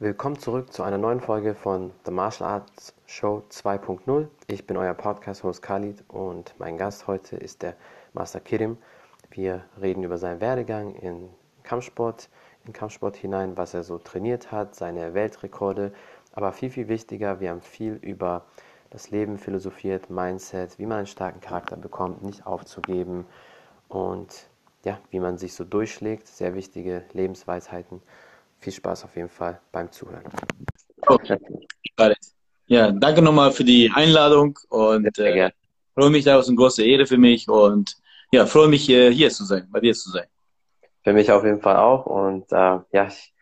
Willkommen zurück zu einer neuen Folge von The Martial Arts Show 2.0. Ich bin euer Podcast-Host Khalid und mein Gast heute ist der Master Kirim. Wir reden über seinen Werdegang in Kampfsport, in Kampfsport hinein, was er so trainiert hat, seine Weltrekorde, aber viel, viel wichtiger, wir haben viel über das Leben philosophiert, Mindset, wie man einen starken Charakter bekommt, nicht aufzugeben und ja, wie man sich so durchschlägt, sehr wichtige Lebensweisheiten viel Spaß auf jeden Fall beim Zuhören. Okay. Ja, danke nochmal für die Einladung und äh, freue mich, da ist eine große Ehre für mich und ja, freue mich äh, hier zu sein, bei dir zu sein. Für mich auf jeden Fall auch und äh, ja, ich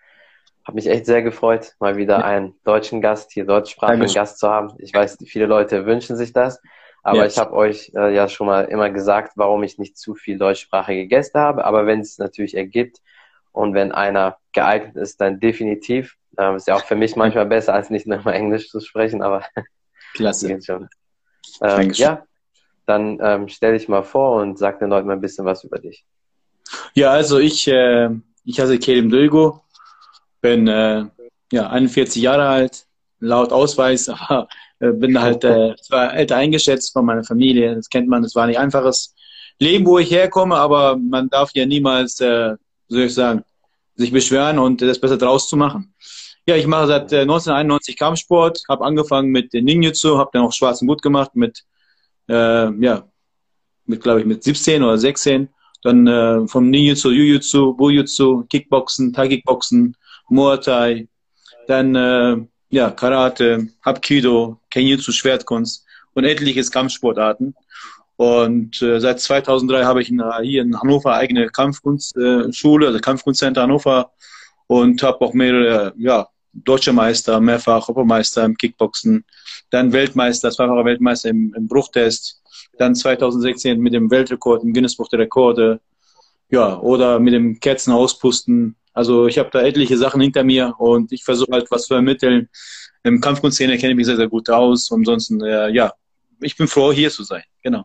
habe mich echt sehr gefreut, mal wieder einen deutschen Gast, hier deutschsprachigen Dankeschön. Gast zu haben. Ich weiß, viele Leute wünschen sich das, aber yes. ich habe euch äh, ja schon mal immer gesagt, warum ich nicht zu viel deutschsprachige Gäste habe, aber wenn es natürlich ergibt, und wenn einer geeignet ist, dann definitiv. Ähm, ist ja auch für mich manchmal besser, als nicht nur mal Englisch zu sprechen, aber Klasse. geht schon. Ähm, ja, dann ähm, stell dich mal vor und sag den Leuten mal ein bisschen was über dich. Ja, also ich, äh, ich heiße Kerim Dulgo, bin äh, ja, 41 Jahre alt, laut Ausweis, aber äh, bin halt äh, zwar älter eingeschätzt von meiner Familie, das kennt man, das war nicht einfaches Leben, wo ich herkomme, aber man darf ja niemals äh, soll ich sagen, sich beschweren und das besser draus zu machen. Ja, ich mache seit 1991 äh, Kampfsport, habe angefangen mit Ninjutsu, habe dann auch schwarzen Mut gemacht mit, äh, ja, mit glaube ich mit 17 oder 16. Dann äh, vom Ninjutsu, Jujutsu, Bujutsu, Kickboxen, Thai-Kickboxen, Muay Thai, dann äh, ja, Karate, Hapkido, Kenjutsu, Schwertkunst und etliches Kampfsportarten. Und äh, seit 2003 habe ich in, hier in Hannover eigene Kampfkunstschule, äh, also Kampfkunstcenter Hannover und habe auch mehrere, ja, deutsche Meister, mehrfach Europameister im Kickboxen, dann Weltmeister, zweifacher Weltmeister im, im Bruchtest, dann 2016 mit dem Weltrekord im Guinness-Buch der Rekorde, ja, oder mit dem Kerzen auspusten. Also ich habe da etliche Sachen hinter mir und ich versuche halt was zu ermitteln. Im Kampfkunstszene kenne ich mich sehr, sehr gut aus. Ansonsten, äh, ja, ich bin froh, hier zu sein. Genau.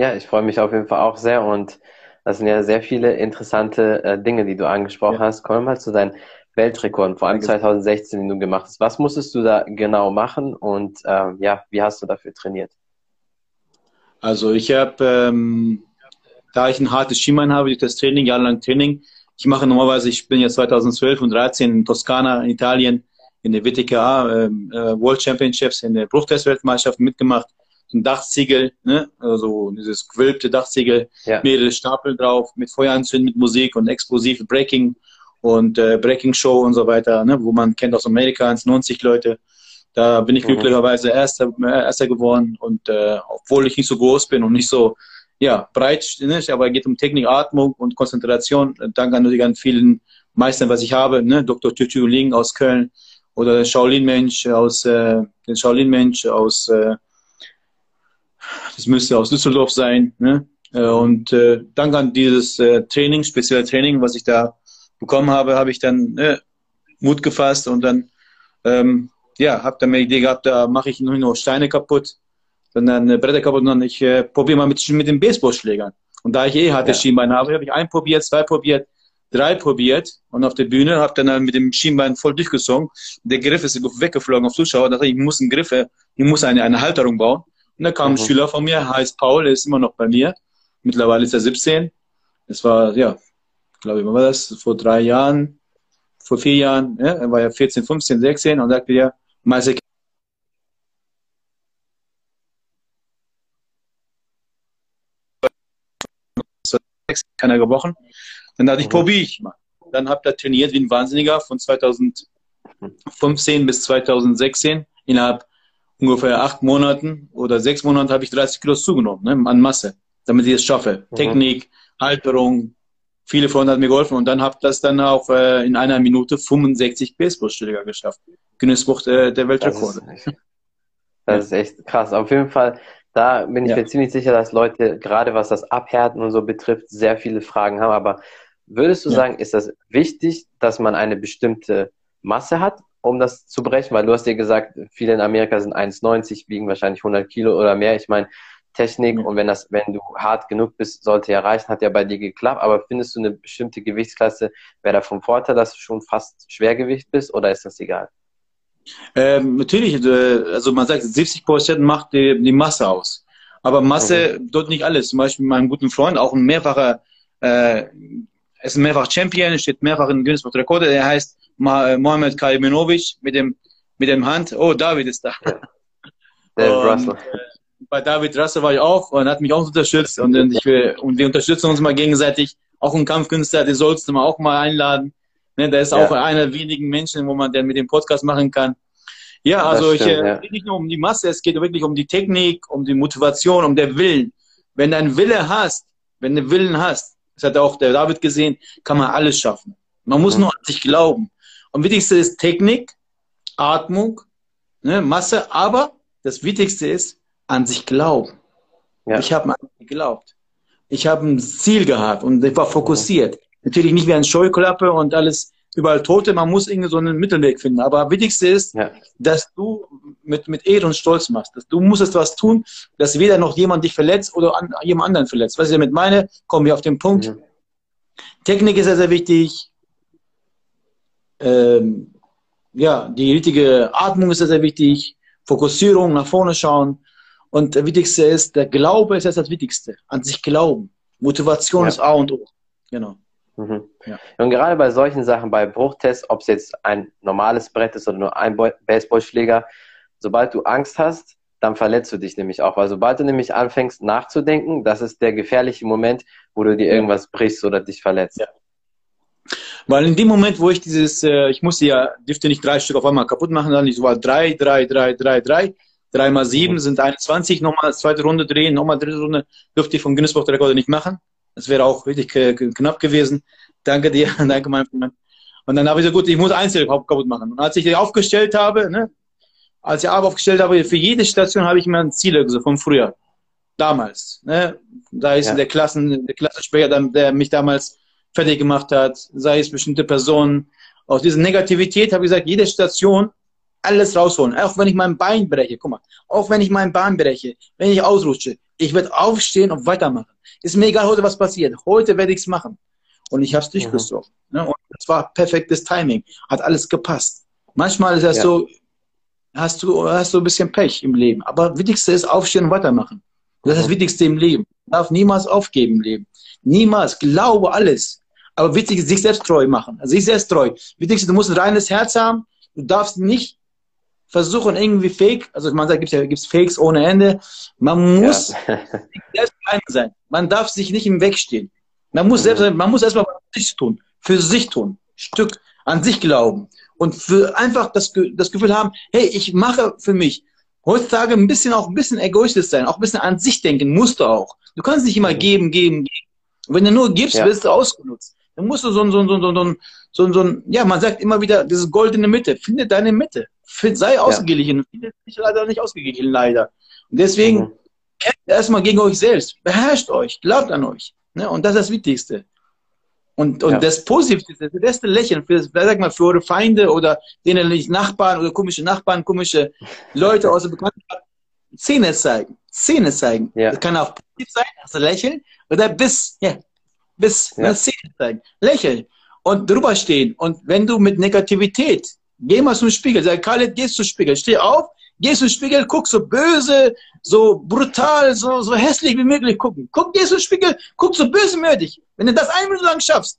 Ja, ich freue mich auf jeden Fall auch sehr und das sind ja sehr viele interessante äh, Dinge, die du angesprochen ja. hast. Kommen wir mal zu deinen Weltrekorden, vor allem 2016, den du gemacht hast. Was musstest du da genau machen und ähm, ja, wie hast du dafür trainiert? Also ich habe, ähm, da ich ein hartes Schienbein habe, durch das Training, jahrelang Training, ich mache normalerweise, ich bin ja 2012 und 13 in Toskana, in Italien, in der WTKA ähm, äh, World Championships, in der Bruchtest-Weltmeisterschaft mitgemacht ein Dachziegel, ne? also dieses gewölbte Dachziegel, ja. mehrere Stapel drauf, mit Feueranzünden, mit Musik und explosive Breaking und äh, Breaking Show und so weiter, ne? wo man kennt aus Amerika, 90 Leute. Da bin ich mhm. glücklicherweise Erster, äh, Erster geworden und äh, obwohl ich nicht so groß bin und nicht so ja, breit, ne? aber es geht um Technik, Atmung und Konzentration. Danke an die vielen Meistern, was ich habe, ne? Dr. Tutu Ling aus Köln oder der Shaolin-Mensch aus, äh, den Shaolin-Mensch aus äh, das müsste aus Düsseldorf sein. Ne? Äh, und äh, dank an dieses äh, Training, spezielle Training, was ich da bekommen habe, habe ich dann äh, Mut gefasst und dann ähm, ja, habe dann mir die Idee gehabt, da mache ich nur noch Steine kaputt, sondern äh, Bretter kaputt und dann ich äh, probiere mal mit, mit den Baseballschlägern. Und da ich eh harte ja. Schienbein habe, habe ich ein probiert, zwei probiert, drei probiert und auf der Bühne habe dann mit dem Schienbein voll durchgesungen. Der Griff ist weggeflogen auf Zuschauer. Da dachte ich, ich muss einen Griff, ich muss eine, eine Halterung bauen. Und da kam mhm. ein Schüler von mir, heißt Paul, der ist immer noch bei mir. Mittlerweile ist er 17. Das war, ja, glaube ich, wann war das? Vor drei Jahren, vor vier Jahren, ja, er war ja 14, 15, 16 und sagte ja, Meister keiner gebrochen. Dann dachte ich, mhm. probiere ich mal. Dann habe ich trainiert wie ein Wahnsinniger von 2015 bis 2016 innerhalb ungefähr acht Monaten oder sechs Monaten habe ich 30 Kilo zugenommen ne, an Masse, damit ich es schaffe. Mhm. Technik, Halterung, viele Freunde haben mir geholfen und dann habe ich das dann auch äh, in einer Minute 65 Baseballschläger geschafft. Guinness-Buch äh, der Weltrekorde. Das, ist, das ist echt krass. Auf jeden Fall, da bin ich ja. mir ziemlich sicher, dass Leute, gerade was das Abhärten und so betrifft, sehr viele Fragen haben. Aber würdest du ja. sagen, ist das wichtig, dass man eine bestimmte Masse hat um das zu brechen? Weil du hast dir gesagt, viele in Amerika sind 1,90, wiegen wahrscheinlich 100 Kilo oder mehr. Ich meine, Technik und wenn das, wenn du hart genug bist, sollte ja reichen, hat ja bei dir geklappt. Aber findest du eine bestimmte Gewichtsklasse, wäre da vom Vorteil, dass du schon fast Schwergewicht bist oder ist das egal? Ähm, natürlich, äh, also man sagt, 70 Prozent macht die, die Masse aus. Aber Masse mhm. dort nicht alles. Zum Beispiel meinem guten Freund, auch ein mehrfacher, äh, ist ein mehrfach Champion, steht mehrfach in Guinness Buch Rekorde, der heißt Mohamed Kaliminovic mit dem, mit dem Hand. Oh, David ist da. Ja. David Russell. Äh, bei David Russell war ich auch und hat mich auch unterstützt und, ich will, und wir unterstützen uns mal gegenseitig. Auch ein Kampfkünstler, den sollst du mal auch mal einladen. Ne, der ist ja. auch einer der wenigen Menschen, wo man dann mit dem Podcast machen kann. Ja, also stimmt, ich äh, ja. nicht nur um die Masse, es geht wirklich um die Technik, um die Motivation, um den Willen. Wenn du einen Wille hast, wenn du Willen hast, das hat auch der David gesehen, kann man alles schaffen. Man muss mhm. nur an sich glauben. Und wichtigste ist Technik, Atmung, ne, Masse, aber das Wichtigste ist an sich glauben. Ja. Ich habe an mich geglaubt. Ich habe ein Ziel gehabt und ich war fokussiert. Mhm. Natürlich nicht wie ein Scheuklappe und alles überall Tote. Man muss irgendwie so einen Mittelweg finden. Aber wichtigste ist, ja. dass du mit, mit Ehre und Stolz machst. Dass du musst etwas tun, dass weder noch jemand dich verletzt oder an, jemand anderen verletzt. Was ich damit meine, kommen wir auf den Punkt. Mhm. Technik ist sehr, sehr wichtig. Ähm, ja, die richtige Atmung ist sehr, sehr wichtig. Fokussierung, nach vorne schauen. Und das Wichtigste ist, der Glaube ist das Wichtigste. An sich glauben. Motivation ja. ist A und O. Genau. Mhm. Ja. Und gerade bei solchen Sachen, bei Bruchtests, ob es jetzt ein normales Brett ist oder nur ein Baseballschläger, sobald du Angst hast, dann verletzt du dich nämlich auch. Weil sobald du nämlich anfängst nachzudenken, das ist der gefährliche Moment, wo du dir irgendwas brichst oder dich verletzt. Ja. Weil in dem Moment, wo ich dieses, äh, ich musste ja, dürfte nicht drei Stück auf einmal kaputt machen, dann ich war drei, drei, drei, drei, drei, drei mal sieben mhm. sind 21, nochmal zweite Runde drehen, nochmal dritte Runde, dürfte ich vom Guinness Buch der Rekorde nicht machen. Das wäre auch richtig knapp gewesen. Danke dir, danke mein Freund. Und dann habe ich so gut, ich muss Einzel kaputt machen. Und als ich die aufgestellt habe, ne, als ich aber aufgestellt habe, für jede Station habe ich mir ein Ziel also von früher. Damals. Ne? Da ist ja. der Klassen, der Klassensprecher, der mich damals fertig gemacht hat, sei es bestimmte Personen. Aus dieser Negativität habe ich gesagt, jede Station alles rausholen. Auch wenn ich mein Bein breche, guck mal, auch wenn ich mein Bein breche, wenn ich ausrutsche, ich werde aufstehen und weitermachen. Ist mir egal heute, was passiert. Heute werde ich es machen. Und ich habe es durchgezogen. Mhm. Ne? Und es war perfektes Timing. Hat alles gepasst. Manchmal ist das ja. so, hast du, hast du ein bisschen Pech im Leben. Aber Wichtigste ist aufstehen und weitermachen. Das ist das mhm. Wichtigste im Leben. Man darf niemals aufgeben im Leben. Niemals. Glaube alles. Aber wichtig ist, sich selbst treu machen. Also sich selbst treu. Wichtigste, du musst ein reines Herz haben. Du darfst nicht versuchen, irgendwie fake, also man sagt, gibt ja gibt's Fakes ohne Ende. Man muss ja. selbst klein sein. Man darf sich nicht im Weg stehen. Man muss selbst, man muss erstmal für sich tun, für sich tun, Stück an sich glauben und für einfach das, das Gefühl haben, hey, ich mache für mich. Heutzutage ein bisschen auch ein bisschen egoistisch sein, auch ein bisschen an sich denken, musst du auch. Du kannst nicht immer geben, geben, geben. Und wenn du nur gibst, ja. wirst du ausgenutzt. Dann musst du so ein, so ein, so ein, so ein, so ein, so ein, ja, man sagt immer wieder, das ist goldene Mitte. Finde deine Mitte. Sei ausgeglichen. Ja. Finde dich leider nicht ausgeglichen, leider. Und deswegen, mhm. kämpft erstmal gegen euch selbst. Beherrscht euch. Glaubt an euch. Ne? Und das ist das Wichtigste. Und, und ja. das Positivste, das beste Lächeln für, sag mal, für eure Feinde oder denen nicht Nachbarn oder komische Nachbarn, komische Leute aus der Bekanntschaft, Zähne zeigen. Zähne zeigen. Ja. Das kann auch positiv sein, also lächeln, oder bis, ja, bis, ja. Zähne zeigen. Lächeln. Und drüber stehen. Und wenn du mit Negativität, geh mal zum Spiegel, sag, Khaled, gehst zum Spiegel, steh auf, gehst zum Spiegel, guck so böse, so brutal, so, so hässlich wie möglich gucken. Guck, gehst zum Spiegel, guck so bösemütig. Wenn du das eine Minute lang schaffst,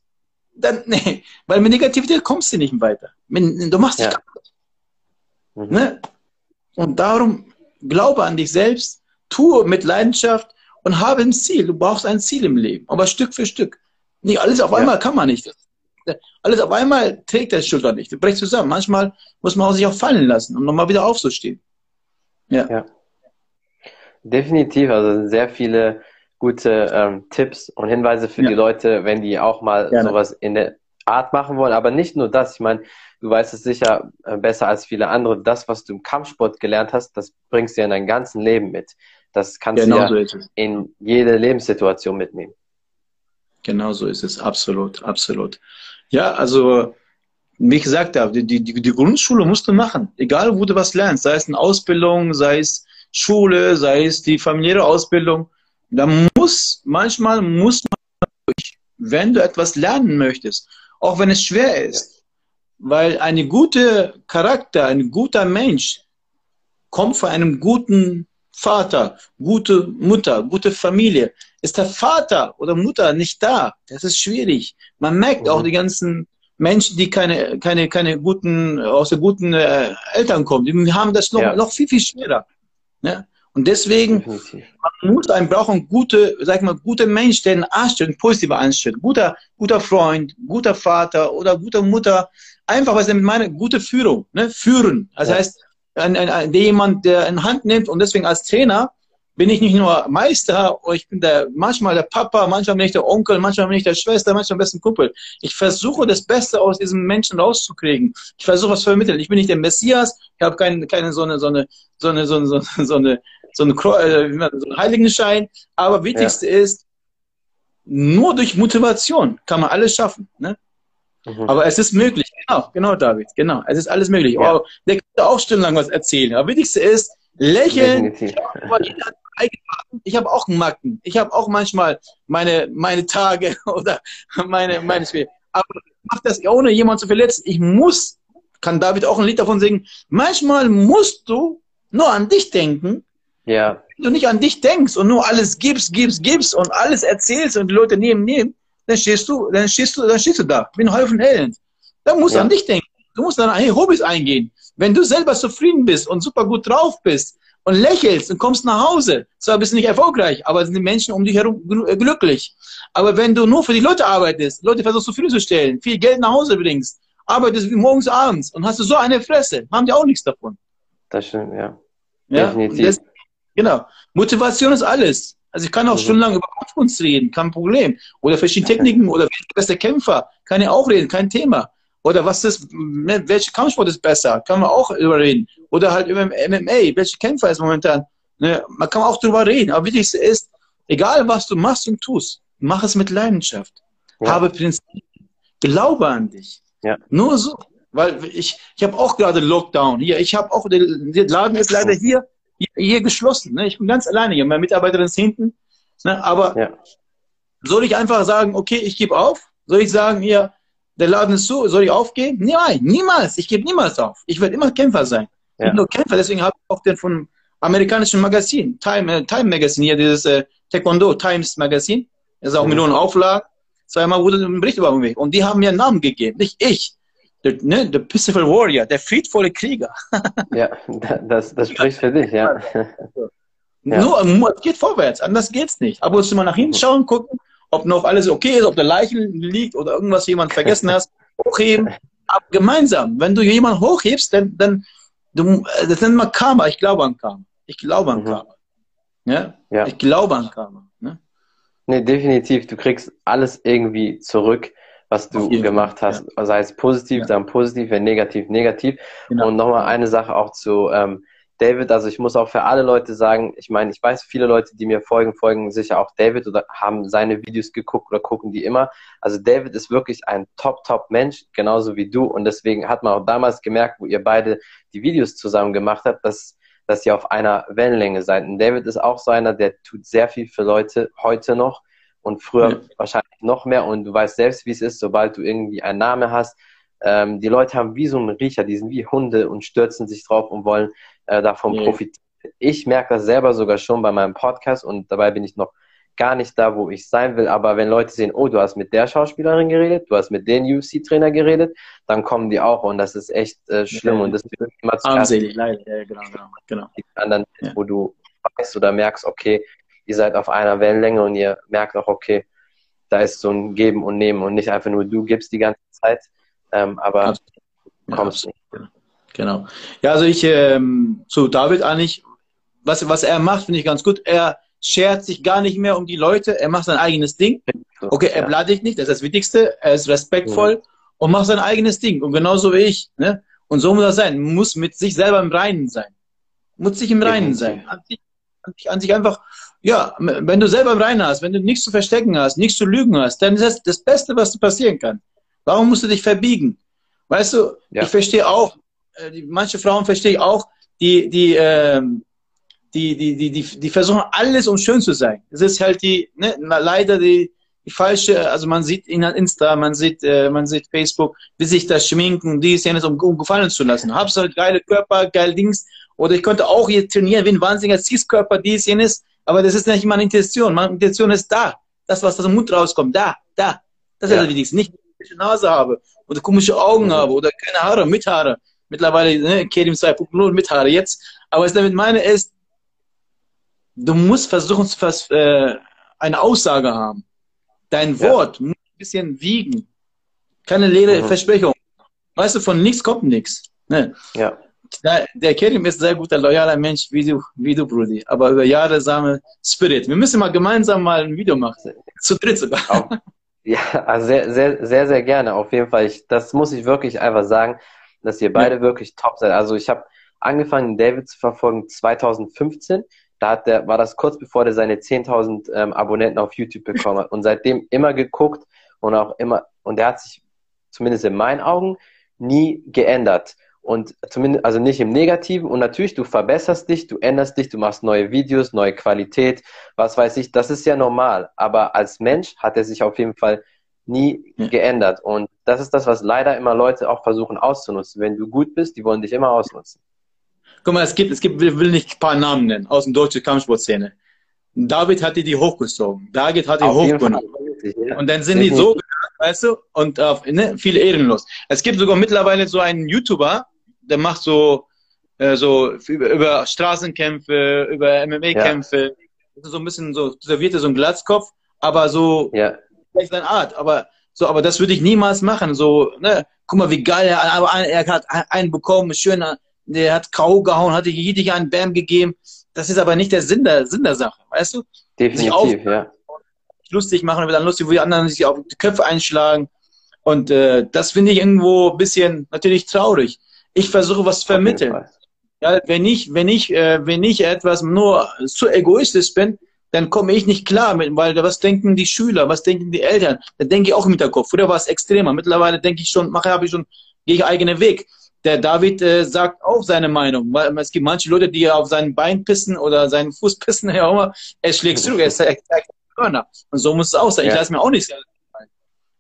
dann, nee, weil mit Negativität kommst du nicht weiter. Du machst dich ja. kaputt. Mhm. Ne? Und darum glaube an dich selbst, tue mit Leidenschaft und habe ein Ziel. Du brauchst ein Ziel im Leben, aber Stück für Stück. Nicht alles auf einmal ja. kann man nicht. Alles auf einmal trägt der Schulter nicht. Du brichst zusammen. Manchmal muss man sich auch fallen lassen, um nochmal wieder aufzustehen. Ja. ja. Definitiv, also sehr viele gute ähm, Tipps und Hinweise für ja. die Leute, wenn die auch mal Gerne. sowas in der Art machen wollen. Aber nicht nur das, ich meine, du weißt es sicher äh, besser als viele andere. Das, was du im Kampfsport gelernt hast, das bringst du ja in dein ganzes Leben mit. Das kannst genau du ja so in jede Lebenssituation mitnehmen. Genau so ist es, absolut, absolut. Ja, also wie gesagt habe, die, die, die Grundschule musst du machen, egal wo du was lernst, sei es eine Ausbildung, sei es Schule, sei es die familiäre Ausbildung. Da muss, manchmal muss man durch, wenn du etwas lernen möchtest, auch wenn es schwer ist. Weil eine gute Charakter, ein guter Mensch kommt von einem guten Vater, gute Mutter, gute Familie. Ist der Vater oder Mutter nicht da, das ist schwierig. Man merkt mhm. auch die ganzen Menschen, die keine, keine, keine guten, aus der guten äh, Eltern kommen, die haben das noch, ja. noch viel, viel schwerer. Ne? Und deswegen, man muss einen brauchen gute, sag mal, gute Mensch, der einen anstellt, positive anstellt. Guter, guter Freund, guter Vater oder guter Mutter. Einfach, was ich meine, gute Führung, ne? Führen. Das ja. heißt, ein, ein, ein, jemand, der in Hand nimmt und deswegen als Trainer bin ich nicht nur Meister, ich bin der, manchmal der Papa, manchmal bin ich der Onkel, manchmal bin ich der Schwester, manchmal der besten Kumpel. Ich versuche das Beste aus diesem Menschen rauszukriegen. Ich versuche was zu vermitteln. Ich bin nicht der Messias, ich habe keine, keine so eine, so eine, so eine, so eine, so eine, so eine, so eine, äh, so einen Heiligenschein. Aber wichtigste ja. ist, nur durch Motivation kann man alles schaffen. Ne? Mhm. Aber es ist möglich, genau, genau, David, genau. Es ist alles möglich. Ja. Oh, der kann auch stundenlang was erzählen. Aber wichtigste ist, lächeln. Ich habe auch Macken. Ich habe auch manchmal meine, meine Tage oder meine, meine Spiele. Aber ich mache das ohne jemanden zu verletzen. Ich muss, kann David auch ein Lied davon singen. Manchmal musst du nur an dich denken. Ja. Wenn du nicht an dich denkst und nur alles gibst, gibst, gibst und alles erzählst und die Leute nehmen, nehmen, dann stehst du, dann stehst du, dann stehst du da, ein Häufen Elend. Da musst du ja. an dich denken. Du musst an Hobbys eingehen. Wenn du selber zufrieden bist und super gut drauf bist und lächelst und kommst nach Hause, zwar bist du nicht erfolgreich, aber sind die Menschen um dich herum äh, glücklich. Aber wenn du nur für die Leute arbeitest, Leute versuchst zufriedenzustellen, viel Geld nach Hause bringst, arbeitest wie morgens, abends und hast du so eine Fresse, haben die auch nichts davon. Das stimmt, ja. ja? Definitiv. Das, genau. Motivation ist alles. Also ich kann auch mhm. stundenlang über Kampfkunst reden, kein Problem. Oder verschiedene Techniken oder beste Kämpfer, kann ich auch reden, kein Thema. Oder was ist, ne, welcher Kampfsport ist besser, kann man auch überreden. Oder halt über MMA, welche Kämpfer ist momentan. Ne? Man kann auch drüber reden. Aber wichtigste ist, egal was du machst und tust, mach es mit Leidenschaft. Ja. Habe Prinzipien. Glaube an dich. Ja. Nur so. Weil ich, ich habe auch gerade Lockdown hier. Ich habe auch, der, der Laden ist leider hier hier geschlossen. Ne? Ich bin ganz alleine hier. Meine Mitarbeiterin ist hinten. Ne? Aber ja. soll ich einfach sagen, okay, ich gebe auf? Soll ich sagen, hier, der Laden ist zu, soll ich aufgeben? Nein, niemals. Ich gebe niemals auf. Ich werde immer Kämpfer sein. Ja. Ich bin nur Kämpfer, deswegen habe ich auch den von amerikanischen Magazin, Time, äh, Time Magazine, hier dieses äh, Taekwondo Times Magazin. Das ist auch mhm. Millionen Auflagen. Zweimal wurde ein Bericht über mich. Und die haben mir einen Namen gegeben, nicht ich der, ne, der Peaceful Warrior, der friedvolle Krieger. ja, das, das spricht für dich, ja. ja. Nur, es geht vorwärts, anders geht's nicht. Aber musst du mal nach hinten schauen, gucken, ob noch alles okay ist, ob der Leichen liegt oder irgendwas jemand vergessen hast, hochheben. Aber gemeinsam, wenn du jemanden hochhebst, dann, dann du, das nennt man Karma. Ich glaube an Karma. Ich glaube an mhm. Karma. Ja? ja? Ich glaube an Karma. Ne? Nee, definitiv. Du kriegst alles irgendwie zurück was du gemacht hast. Ja. Sei es positiv, ja. dann positiv, wenn negativ, negativ. Genau. Und nochmal eine Sache auch zu ähm, David. Also ich muss auch für alle Leute sagen, ich meine, ich weiß, viele Leute, die mir folgen, folgen sicher auch David oder haben seine Videos geguckt oder gucken die immer. Also David ist wirklich ein top, top Mensch, genauso wie du. Und deswegen hat man auch damals gemerkt, wo ihr beide die Videos zusammen gemacht habt, dass dass ihr auf einer Wellenlänge seid. Und David ist auch so einer, der tut sehr viel für Leute heute noch und früher ja. wahrscheinlich noch mehr. Und du weißt selbst, wie es ist, sobald du irgendwie einen Namen hast. Ähm, die Leute haben wie so einen Riecher, die sind wie Hunde und stürzen sich drauf und wollen äh, davon ja. profitieren. Ich merke das selber sogar schon bei meinem Podcast und dabei bin ich noch gar nicht da, wo ich sein will. Aber wenn Leute sehen, oh, du hast mit der Schauspielerin geredet, du hast mit dem UFC-Trainer geredet, dann kommen die auch und das ist echt äh, schlimm ja, und das wird immer zu armselig, leider, ja, genau, genau, genau. Die anderen, ja. wo du weißt oder merkst, okay, ihr seid auf einer Wellenlänge und ihr merkt auch, okay, da ist so ein Geben und Nehmen und nicht einfach nur du gibst die ganze Zeit, ähm, aber ja, kommst nicht. Genau. Ja, also ich ähm, zu David eigentlich, was, was er macht, finde ich ganz gut. Er schert sich gar nicht mehr um die Leute, er macht sein eigenes Ding. Okay, er beleidigt nicht, das ist das Wichtigste, er ist respektvoll ja. und macht sein eigenes Ding. Und genauso wie ich. Ne? Und so muss er sein, muss mit sich selber im Reinen sein. Muss sich im Reinen sein. An sich, an sich, an sich einfach ja, wenn du selber im Reinen hast, wenn du nichts zu verstecken hast, nichts zu lügen hast, dann ist das das Beste, was dir passieren kann. Warum musst du dich verbiegen? Weißt du, ja. ich verstehe auch, die, manche Frauen verstehe ich auch, die, die, äh, die, die, die, die, die versuchen alles, um schön zu sein. Es ist halt die, ne, leider die, die falsche, also man sieht in Insta, man sieht, äh, man sieht Facebook, wie sich das schminken, dies, jenes, um, um gefallen zu lassen. Hab's halt geile Körper, geil Dings. Oder ich könnte auch hier trainieren, wie ein wahnsinniger Cis-Körper, dies, jenes. Aber das ist nicht meine Intention. Meine Intention ist da. Das, was aus dem Mund rauskommt, da, da. Das ist ja. das Wichtigste. Nicht, dass ich eine Nase habe oder komische Augen mhm. habe oder keine Haare, mit Haare. Mittlerweile, ne, Kerim 2.0 mit Haare jetzt. Aber was ich damit meine ist, du musst versuchen, äh, eine Aussage haben. Dein Wort ja. muss ein bisschen wiegen. Keine leere mhm. Versprechung. Weißt du, von nichts kommt nichts. Ne? Ja. Der Kerim ist ein sehr guter, loyaler Mensch, wie du, wie du, Brudi. Aber über Jahre same Spirit. Wir müssen mal gemeinsam mal ein Video machen. Zu dritt sogar. Ja, also sehr, sehr, sehr, sehr gerne. Auf jeden Fall. Ich, das muss ich wirklich einfach sagen, dass ihr beide ja. wirklich top seid. Also ich habe angefangen, David zu verfolgen 2015 da hat der, war das kurz bevor der seine 10.000 ähm, Abonnenten auf YouTube bekommen hat und seitdem immer geguckt und auch immer, und der hat sich zumindest in meinen Augen nie geändert. Und zumindest, also nicht im Negativen. Und natürlich, du verbesserst dich, du änderst dich, du machst neue Videos, neue Qualität, was weiß ich. Das ist ja normal. Aber als Mensch hat er sich auf jeden Fall nie ja. geändert. Und das ist das, was leider immer Leute auch versuchen auszunutzen. Wenn du gut bist, die wollen dich immer ausnutzen. Guck mal, es gibt, es gibt, ich will nicht ein paar Namen nennen aus der deutschen Kampfsportszene. David hat die hochgezogen. David hat die hochgezogen. Und dann sind die so, weißt du, und äh, ne, viele ehrenlos. Es gibt sogar mittlerweile so einen YouTuber, der macht so, äh, so über, über Straßenkämpfe, über MMA-Kämpfe. Ja. So ein bisschen so, servierte so ein Glatzkopf, aber so, ja. Ist seine Art. Aber so, aber das würde ich niemals machen. So, ne, guck mal, wie geil er, aber er hat einen bekommen, schöner der hat K.O. gehauen, hatte jeder einen Bam gegeben. Das ist aber nicht der Sinn der, Sinn der Sache, weißt du? Definitiv, auf, ja. Lustig machen und dann lustig, wo die anderen sich auf die Köpfe einschlagen. Und äh, das finde ich irgendwo ein bisschen natürlich traurig. Ich versuche was zu vermitteln. Ja, wenn ich, wenn ich, äh, wenn ich etwas nur zu egoistisch bin, dann komme ich nicht klar mit, weil was denken die Schüler, was denken die Eltern? Da denke ich auch im Hinterkopf. Früher war es extremer. Mittlerweile denke ich schon, mache habe ich schon, gehe ich eigenen Weg der David äh, sagt auch seine Meinung. Es gibt manche Leute, die auf sein Bein pissen oder seinen Fuß pissen, ja immer. Er schlägt zurück, er zeigt Körner. Und so muss es auch sein. Ja. Ich lasse mir auch nichts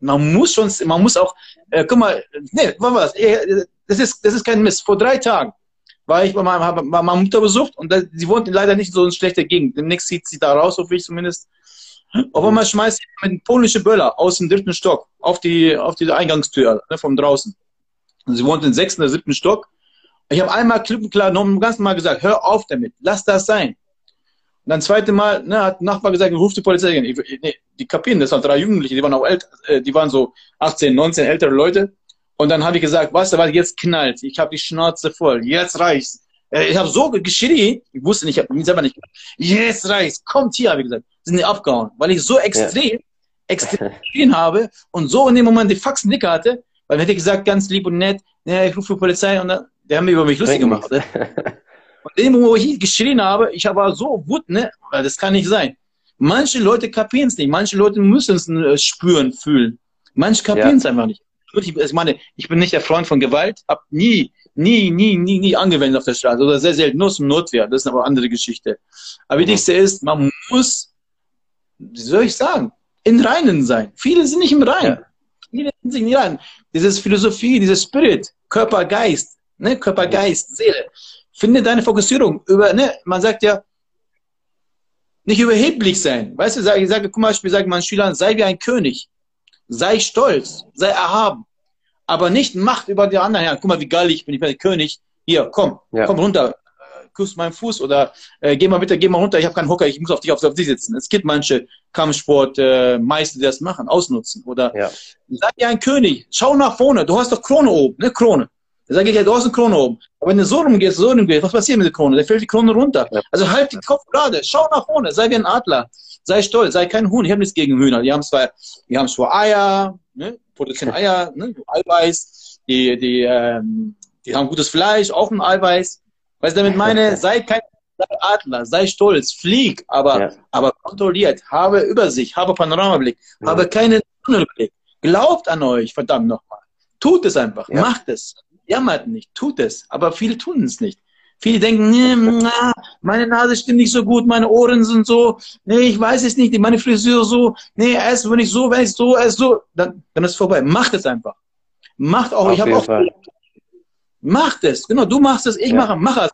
man muss schon, man muss auch, äh, guck mal, nee, was, das ist, das ist kein Mist. Vor drei Tagen war ich bei meiner, bei meiner Mutter besucht und da, sie wohnt leider nicht so in schlechter Gegend. Demnächst zieht sie da raus, hoffe ich zumindest. Auf einmal schmeißt sie mit einem polnischen Böller aus dem dritten Stock auf die, auf die Eingangstür ne, von draußen. Und sie wohnt im sechsten oder siebten Stock. Ich habe einmal klipp und klar noch normal gesagt, hör auf damit, lass das sein. Und dann zweite Mal ne, hat ein Nachbar gesagt, ruf die Polizei. Ich, nee, die kapieren, das waren drei Jugendliche, die waren auch älter, äh, die waren so 18, 19 ältere Leute. Und dann habe ich gesagt, was, weil jetzt knallt, ich habe die Schnauze voll, jetzt reicht's. Äh, ich habe so geschrien, ich wusste nicht, ich habe mich selber nicht gemacht. Jetzt reicht's, kommt hier, habe ich gesagt. Sind die abgehauen, weil ich so extrem, ja. extrem geschrien habe und so in dem Moment die Faxen dicke hatte, weil hätte ich gesagt, ganz lieb und nett, ja, ich rufe die Polizei und dann, die haben mich über mich lustig gemacht. Ne? Und in dem, wo ich geschrien habe, ich war so wut, ne? Das kann nicht sein. Manche Leute kapieren es nicht. Manche Leute müssen es äh, spüren, fühlen. Manche kapieren es ja. einfach nicht. Ich meine, ich bin nicht der Freund von Gewalt, habe nie, nie, nie, nie, nie angewendet auf der Straße oder sehr selten, nur zum Notwehr. Das ist aber eine andere Geschichte. Aber mhm. wichtigste ist, man muss, wie soll ich sagen, in Reinen sein. Viele sind nicht im Reinen. Ja. Viele sind nicht im Reinen dieses Philosophie, dieses Spirit, Körper, Geist, ne? Körper, Geist, Seele. Finde deine Fokussierung über, ne? Man sagt ja, nicht überheblich sein. Weißt du, ich sage, guck mal, ich sage meinen Schülern, sei wie ein König. Sei stolz, sei erhaben. Aber nicht Macht über die anderen. Ja, guck mal, wie geil ich bin, ich bin der König. Hier, komm, ja. komm runter küsst meinen Fuß oder äh, geh mal bitte, geh mal runter, ich habe keinen Hocker, ich muss auf dich, auf, auf dich sitzen. Es gibt manche Kampfsportmeister, äh, die das machen, ausnutzen. Oder ja. sag dir ein König, schau nach vorne, du hast doch Krone oben, ne Krone. Da sage ich ja, du hast eine Krone oben. Aber wenn du so rumgehst, so rumgehst, was passiert mit der Krone? Da fällt die Krone runter. Ja. Also halt den Kopf gerade, schau nach vorne, sei wie ein Adler, sei stolz, sei kein Huhn. Ich habe nichts gegen Hühner. Die haben zwar, die haben zwar Eier, ne, produzieren Eier, ne, Eiweiß, die, die, ähm, die haben gutes Fleisch, auch ein Eiweiß. Was ich damit meine, sei kein Adler, sei stolz, flieg, aber, ja. aber kontrolliert, habe Übersicht, habe Panoramablick, ja. habe keinen Tunnelblick. Glaubt an euch, verdammt nochmal. Tut es einfach, ja. macht es. Jammert nicht, tut es. Aber viele tun es nicht. Viele denken, nee, na, meine Nase stimmt nicht so gut, meine Ohren sind so, nee, ich weiß es nicht, meine Frisur so, nee, erst wenn ich so, wenn ich so, erst so, dann, dann ist es vorbei. Macht es einfach. Macht auch, Auf ich habe auch, Fall. macht es, genau, du machst es, ich ja. mache, Macher,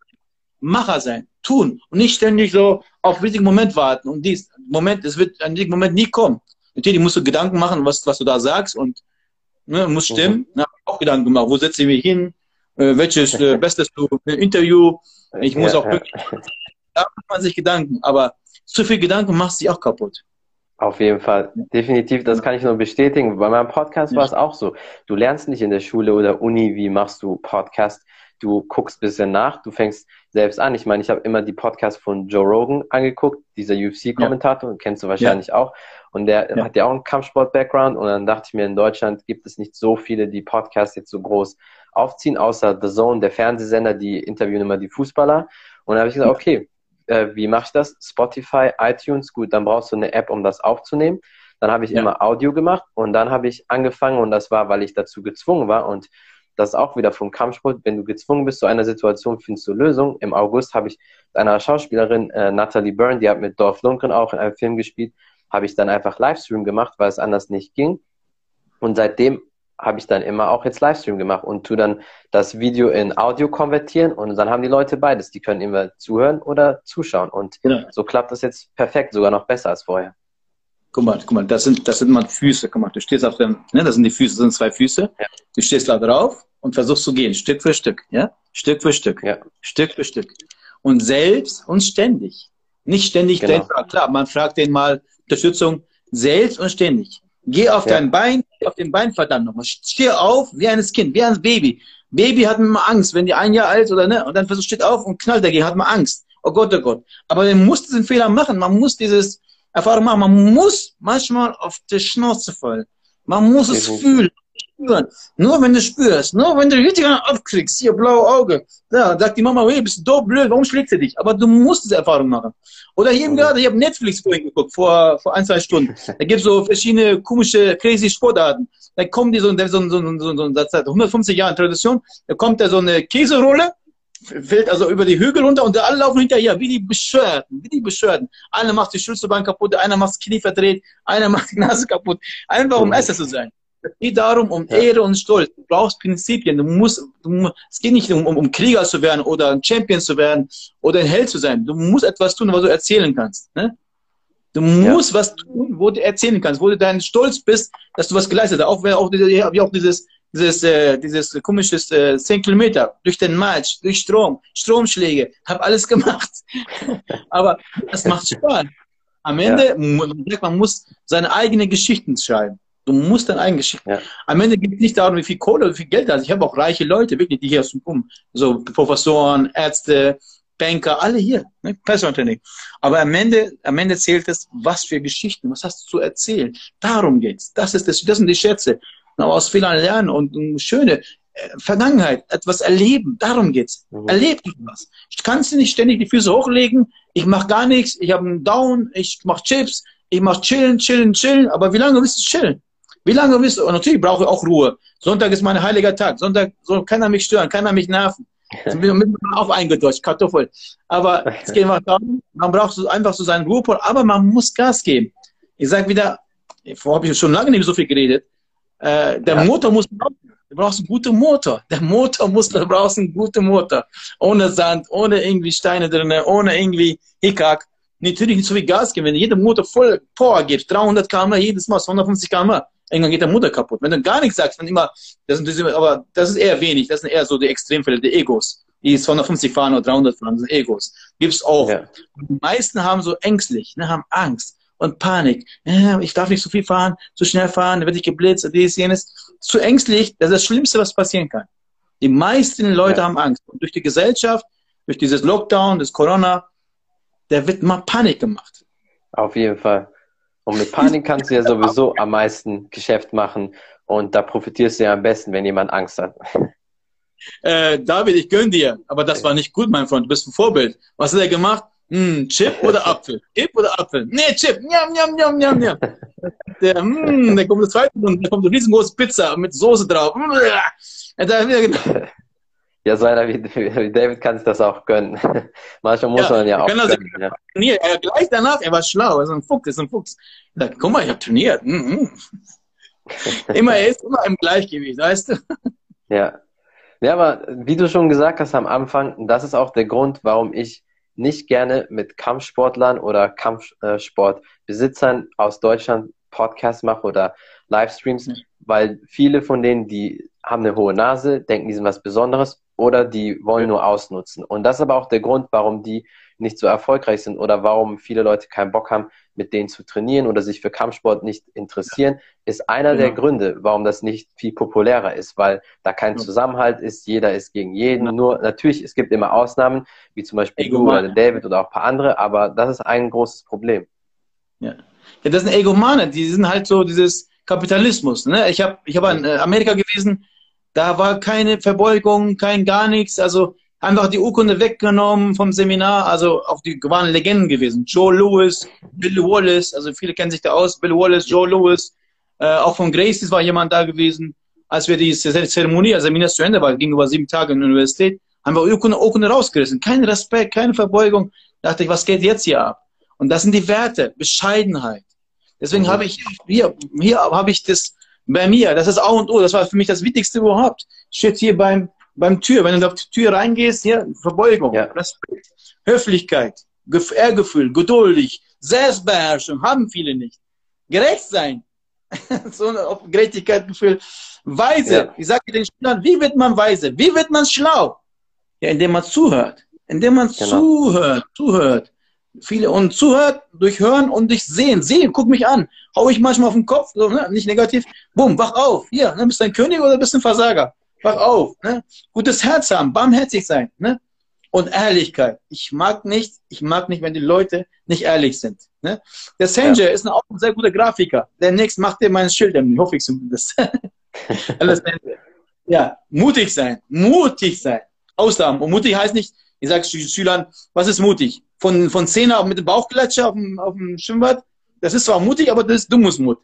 Macher sein, tun und nicht ständig so auf richtigen Moment warten und dies, Moment, es wird an diesem Moment nie kommen. Natürlich musst du Gedanken machen, was, was du da sagst und ne, muss stimmen. Mhm. Na, auch Gedanken gemacht, wo setze ich mich hin, welches äh, bestes Interview. Ich muss ja, auch wirklich, da macht man sich Gedanken, aber zu viel Gedanken macht sich auch kaputt. Auf jeden Fall, definitiv, das kann ich nur bestätigen. Bei meinem Podcast war es auch so. Du lernst nicht in der Schule oder Uni, wie machst du Podcast. Du guckst bisschen nach, du fängst selbst an. Ich meine, ich habe immer die Podcasts von Joe Rogan angeguckt, dieser UFC-Kommentator, ja. kennst du wahrscheinlich ja. auch. Und der ja. hat ja auch einen Kampfsport-Background. Und dann dachte ich mir, in Deutschland gibt es nicht so viele, die Podcasts jetzt so groß aufziehen, außer The Zone, der Fernsehsender, die interviewen immer die Fußballer. Und dann habe ich gesagt, okay, äh, wie mache ich das? Spotify, iTunes, gut, dann brauchst du eine App, um das aufzunehmen. Dann habe ich ja. immer Audio gemacht und dann habe ich angefangen und das war, weil ich dazu gezwungen war und das ist auch wieder vom Kampfsport. Wenn du gezwungen bist zu einer Situation, findest du Lösungen. Im August habe ich mit einer Schauspielerin, äh, Natalie Byrne, die hat mit Dorf Lundgren auch in einem Film gespielt, habe ich dann einfach Livestream gemacht, weil es anders nicht ging. Und seitdem habe ich dann immer auch jetzt Livestream gemacht und tu dann das Video in Audio konvertieren und dann haben die Leute beides. Die können immer zuhören oder zuschauen. Und genau. so klappt das jetzt perfekt, sogar noch besser als vorher. Guck mal, guck mal, das sind, das sind mal Füße. Guck mal, du stehst auf dem, ne, das sind die Füße, das sind zwei Füße. Ja. Du stehst da drauf und versuchst zu gehen, Stück für Stück, ja? Stück für Stück, ja. Stück für Stück. Und selbst und ständig. Nicht ständig, genau. klar, man fragt den mal Unterstützung, selbst und ständig. Geh auf ja. dein Bein, auf den Bein, verdammt nochmal. Steh auf wie ein Kind, wie ein Baby. Baby hat immer Angst, wenn die ein Jahr alt oder ne, und dann versucht, steht auf und knallt dagegen, hat man Angst. Oh Gott, oh Gott. Aber man muss diesen Fehler machen. Man muss dieses Erfahrung machen. Man muss manchmal auf die Schnauze fallen. Man muss es fühlen spüren. Nur wenn du spürst, nur wenn du richtig aufkriegst, hier blaue Auge, da sagt die Mama, hey, bist du doof, blöd, warum schlägt sie dich? Aber du musst diese Erfahrung machen. Oder hier eben mhm. gerade, ich habe Netflix vorhin geguckt, vor, vor ein, zwei Stunden. Da gibt es so verschiedene komische, crazy Sportarten. Da kommen die so, so, so, so, so, so seit 150 Jahren Tradition, da kommt da so eine Käserolle, fällt also über die Hügel runter und alle laufen hinterher, wie die Beschörten, wie die Beschörten. Einer macht die Schulterbahn kaputt, einer macht das Knie verdreht, einer macht die Nase kaputt. Einfach um Esser zu sein. Es geht darum, um ja. Ehre und Stolz. Du brauchst Prinzipien. Du musst, du, es geht nicht um, um, Krieger zu werden oder ein Champion zu werden oder ein Held zu sein. Du musst etwas tun, was du erzählen kannst. Ne? Du musst ja. was tun, wo du erzählen kannst, wo du dein Stolz bist, dass du was geleistet hast. Auch, auch, wie auch dieses, dieses, äh, dieses komisches äh, 10 Kilometer durch den Match, durch Strom, Stromschläge, habe alles gemacht. Aber das macht Spaß. Am Ende, ja. man muss seine eigenen Geschichten schreiben. Du musst dein eigenes Geschichte. Ja. Am Ende geht es nicht darum, wie viel Kohle oder wie viel Geld da ist. Ich habe auch reiche Leute, wirklich, die hier kommen. So Professoren, Ärzte, Banker, alle hier. Ne? Personal Aber am Ende, am Ende zählt es, was für Geschichten, was hast du zu erzählen. Darum geht's. Das ist das, das sind die Schätze. Aber aus Fehlern lernen und, und schöne äh, Vergangenheit, etwas erleben. Darum geht's. Mhm. Erlebt etwas. Ich kann nicht ständig die Füße hochlegen. Ich mache gar nichts. Ich habe einen Down. Ich mache Chips. Ich mache chillen, chillen, chillen. Aber wie lange willst du chillen? Wie lange willst du? Und natürlich brauche ich auch Ruhe. Sonntag ist mein heiliger Tag. Sonntag soll keiner mich stören, keiner mich nerven. Ich bin auf eingedeutscht, Kartoffel. Aber es geht einfach darum, man braucht so einfach so seinen Ruhepol, aber man muss Gas geben. Ich sage wieder, vorher habe ich schon lange nicht so viel geredet, äh, der ja. Motor muss Du brauchst einen guten Motor. Der Motor muss, du brauchst einen guten Motor. Ohne Sand, ohne irgendwie Steine drin, ohne irgendwie Hickhack. Natürlich nicht so viel Gas geben. Wenn jeder Motor voll Power gibt, 300 km jedes Mal, 250 km, irgendwann geht der Motor kaputt. Wenn du gar nichts sagst, dann immer, das sind, aber das ist eher wenig, das sind eher so die Extremfälle, die Egos, die 250 fahren oder 300 fahren, das sind Egos. Gibt's auch. Ja. Die meisten haben so ängstlich, ne, haben Angst und Panik. Ja, ich darf nicht so viel fahren, zu schnell fahren, dann werde ich geblitzt, dies, jenes. Zu ängstlich, das ist das Schlimmste, was passieren kann. Die meisten Leute ja. haben Angst. Und durch die Gesellschaft, durch dieses Lockdown, das Corona, der wird mal Panik gemacht. Auf jeden Fall. Und mit Panik kannst du ja sowieso am meisten Geschäft machen und da profitierst du ja am besten, wenn jemand Angst hat. Äh, David, ich gönn dir, aber das war nicht gut, mein Freund. Du bist ein Vorbild. Was hat er gemacht? Hm, Chip oder Apfel? Chip oder Apfel? Nee, Chip. Njam, njam, njam, njam, njam. Der, hm, der kommt der zweite und da kommt eine riesengroße Pizza mit Soße drauf. Ja, so einer wie, wie David kann sich das auch gönnen. Manchmal muss ja, man ja auch. Das gönnen, ja. Trainiert. Er, gleich danach, er war schlau, er ist ein Fuchs, ist ein Fuchs. Dachte, guck mal, ich habe trainiert. Mm -hmm. immer, er ist immer im Gleichgewicht, weißt du? Ja. Ja, aber wie du schon gesagt hast am Anfang, das ist auch der Grund, warum ich nicht gerne mit Kampfsportlern oder Kampfsportbesitzern aus Deutschland Podcasts mache oder Livestreams, weil viele von denen, die haben eine hohe Nase, denken, die sind was Besonderes oder die wollen nur ausnutzen. Und das ist aber auch der Grund, warum die nicht so erfolgreich sind oder warum viele Leute keinen Bock haben, mit denen zu trainieren oder sich für Kampfsport nicht interessieren, ist einer genau. der Gründe, warum das nicht viel populärer ist, weil da kein Zusammenhalt ist, jeder ist gegen jeden. Ja. Nur natürlich, es gibt immer Ausnahmen, wie zum Beispiel du oder David oder auch ein paar andere, aber das ist ein großes Problem. Ja, ja das sind Egomane, die sind halt so dieses Kapitalismus. Ne? Ich habe ich hab in äh, Amerika gewesen, da war keine Verbeugung, kein gar nichts. Also einfach die Urkunde weggenommen vom Seminar. Also auch die waren Legenden gewesen. Joe Lewis, Bill Wallace, also viele kennen sich da aus. Bill Wallace, Joe Lewis. Äh, auch von Gracies war jemand da gewesen. Als wir die Zeremonie, also Seminar zu Ende war, ging über sieben Tage in der Universität, haben wir Urkunde, Urkunde rausgerissen. Kein Respekt, keine Verbeugung. Da dachte ich, was geht jetzt hier ab? Und das sind die Werte, Bescheidenheit. Deswegen mhm. habe ich hier, hier habe ich das bei mir, das ist A und O, das war für mich das Wichtigste überhaupt. Steht hier beim, beim Tür, wenn du auf die Tür reingehst, hier, Verbeugung, ja. Respekt, Höflichkeit, Ehrgefühl, geduldig, Selbstbeherrschung, haben viele nicht. Gerecht sein, so eine Gerechtigkeit, Gefühl, weise. Ja. Ich sage den Schülern, wie wird man weise? Wie wird man schlau? Ja, indem man zuhört. Indem man genau. zuhört, zuhört viele und zuhört durch Hören und durch Sehen. Sehen, guck mich an. Hau ich manchmal auf den Kopf, so, ne? nicht negativ. Bumm, wach auf. Hier, ne? bist du ein König oder bist du ein Versager? Wach auf. Ne? Gutes Herz haben, barmherzig sein. Ne? Und Ehrlichkeit. Ich mag nicht, ich mag nicht, wenn die Leute nicht ehrlich sind. Ne? Der Sanger ja. ist auch ein sehr guter Grafiker. Der nächste macht dir mein Schild, ich hoffe ich zumindest. ja, mutig sein, mutig sein. Ausnahmen. Und mutig heißt nicht, ich sage Schülern, was ist mutig? Von, von Zehner mit dem Bauchklatscher auf dem, auf dem Schwimmbad, das ist zwar mutig, aber das ist dummes Mut.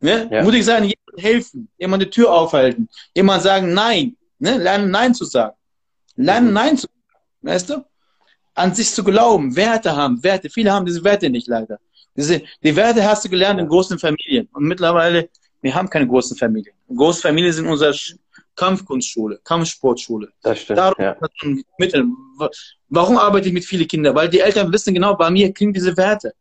Ne? Ja. Mutig sein, jemand helfen, jemand die Tür aufhalten, jemand sagen Nein, ne? lernen Nein zu sagen. Lernen mhm. Nein zu sagen, weißt du? An sich zu glauben, Werte haben, Werte. Viele haben diese Werte nicht leider. Diese, die Werte hast du gelernt in großen Familien. Und mittlerweile, wir haben keine großen Familien. Große Familien sind unser Kampfkunstschule, Kampfsportschule. Das stimmt. Darum ja. Mittel. Warum arbeite ich mit vielen Kindern? Weil die Eltern wissen genau, bei mir klingen diese Werte.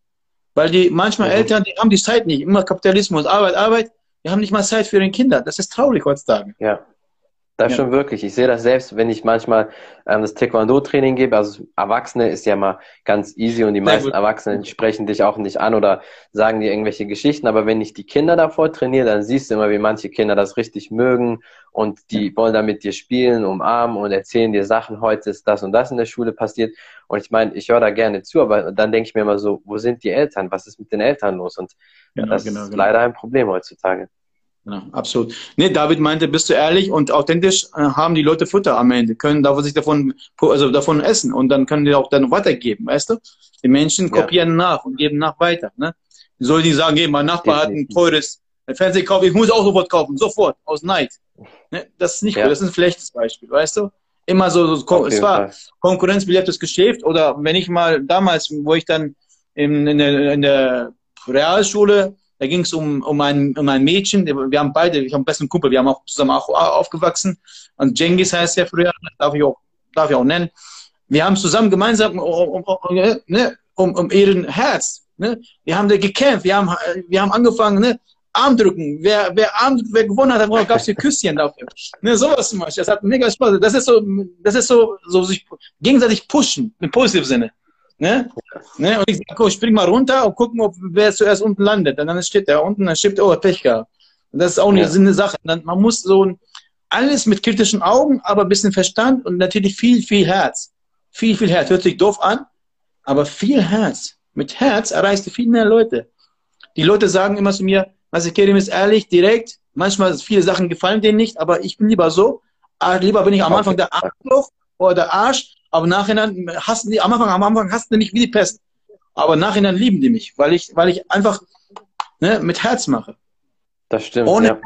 Weil die manchmal mhm. Eltern, die haben die Zeit nicht. Immer Kapitalismus, Arbeit, Arbeit. Die haben nicht mal Zeit für ihre Kinder. Das ist traurig heutzutage. Ja. Das ja. schon wirklich. Ich sehe das selbst, wenn ich manchmal ähm, das Taekwondo-Training gebe. Also Erwachsene ist ja mal ganz easy und die meisten Erwachsenen sprechen dich auch nicht an oder sagen dir irgendwelche Geschichten. Aber wenn ich die Kinder davor trainiere, dann siehst du immer, wie manche Kinder das richtig mögen und die wollen dann mit dir spielen, umarmen und erzählen dir Sachen. Heute ist das und das in der Schule passiert. Und ich meine, ich höre da gerne zu, aber dann denke ich mir immer so, wo sind die Eltern? Was ist mit den Eltern los? Und genau, das genau, ist genau. leider ein Problem heutzutage. Ja, absolut. Nee, David meinte, bist du ehrlich und authentisch, äh, haben die Leute Futter am Ende, können davon sich davon, also davon essen und dann können die auch dann weitergeben, weißt du? Die Menschen kopieren ja. nach und geben nach weiter, ne? Soll die sagen, hey, mein Nachbar hat ein teures Fernsehkauf, ich muss auch sofort kaufen, sofort, aus Neid. Ne? Das ist nicht ja. gut, das ist ein schlechtes Beispiel, weißt du? Immer so, so es war konkurrenzbelebtes Geschäft oder wenn ich mal damals, wo ich dann in, in, der, in der Realschule da ging es um, um, ein, um ein Mädchen, wir haben beide, ich habe einen besten Kumpel, wir haben auch zusammen auch aufgewachsen. Und Jengis heißt er früher, darf ich auch, darf ich auch nennen. Wir haben zusammen gemeinsam um, um, ne, um, um ihren Herz. Ne? Wir haben da gekämpft, wir haben, wir haben angefangen, ne? Armdrücken. Wer, wer, Arm, wer gewonnen hat, gab es hier Küsschen dafür. Ne, sowas zum Beispiel. Das hat mega Spaß. Das ist so, das ist so, so sich gegenseitig pushen, im positiven Sinne. Ne? Ne? Und ich sage, oh, spring mal runter und gucken, ob wer zuerst unten landet. Und dann steht der unten, dann steht, oh, Pech gehabt. Und das ist auch eine, ja. eine Sache. Dann, man muss so alles mit kritischen Augen, aber ein bisschen Verstand und natürlich viel, viel Herz. Viel, viel Herz. Hört sich doof an, aber viel Herz. Mit Herz erreichst du viel mehr Leute. Die Leute sagen immer zu mir, was ich Kerim ist ehrlich, direkt. Manchmal viele Sachen gefallen denen nicht, aber ich bin lieber so. Ah, lieber bin ich am Anfang der Arschloch oder der Arsch, aber nachhinein hassen die, am Anfang, am Anfang hassen die mich wie die Pest. Aber nachhinein lieben die mich, weil ich, weil ich einfach ne, mit Herz mache. Das stimmt. Ohne ja.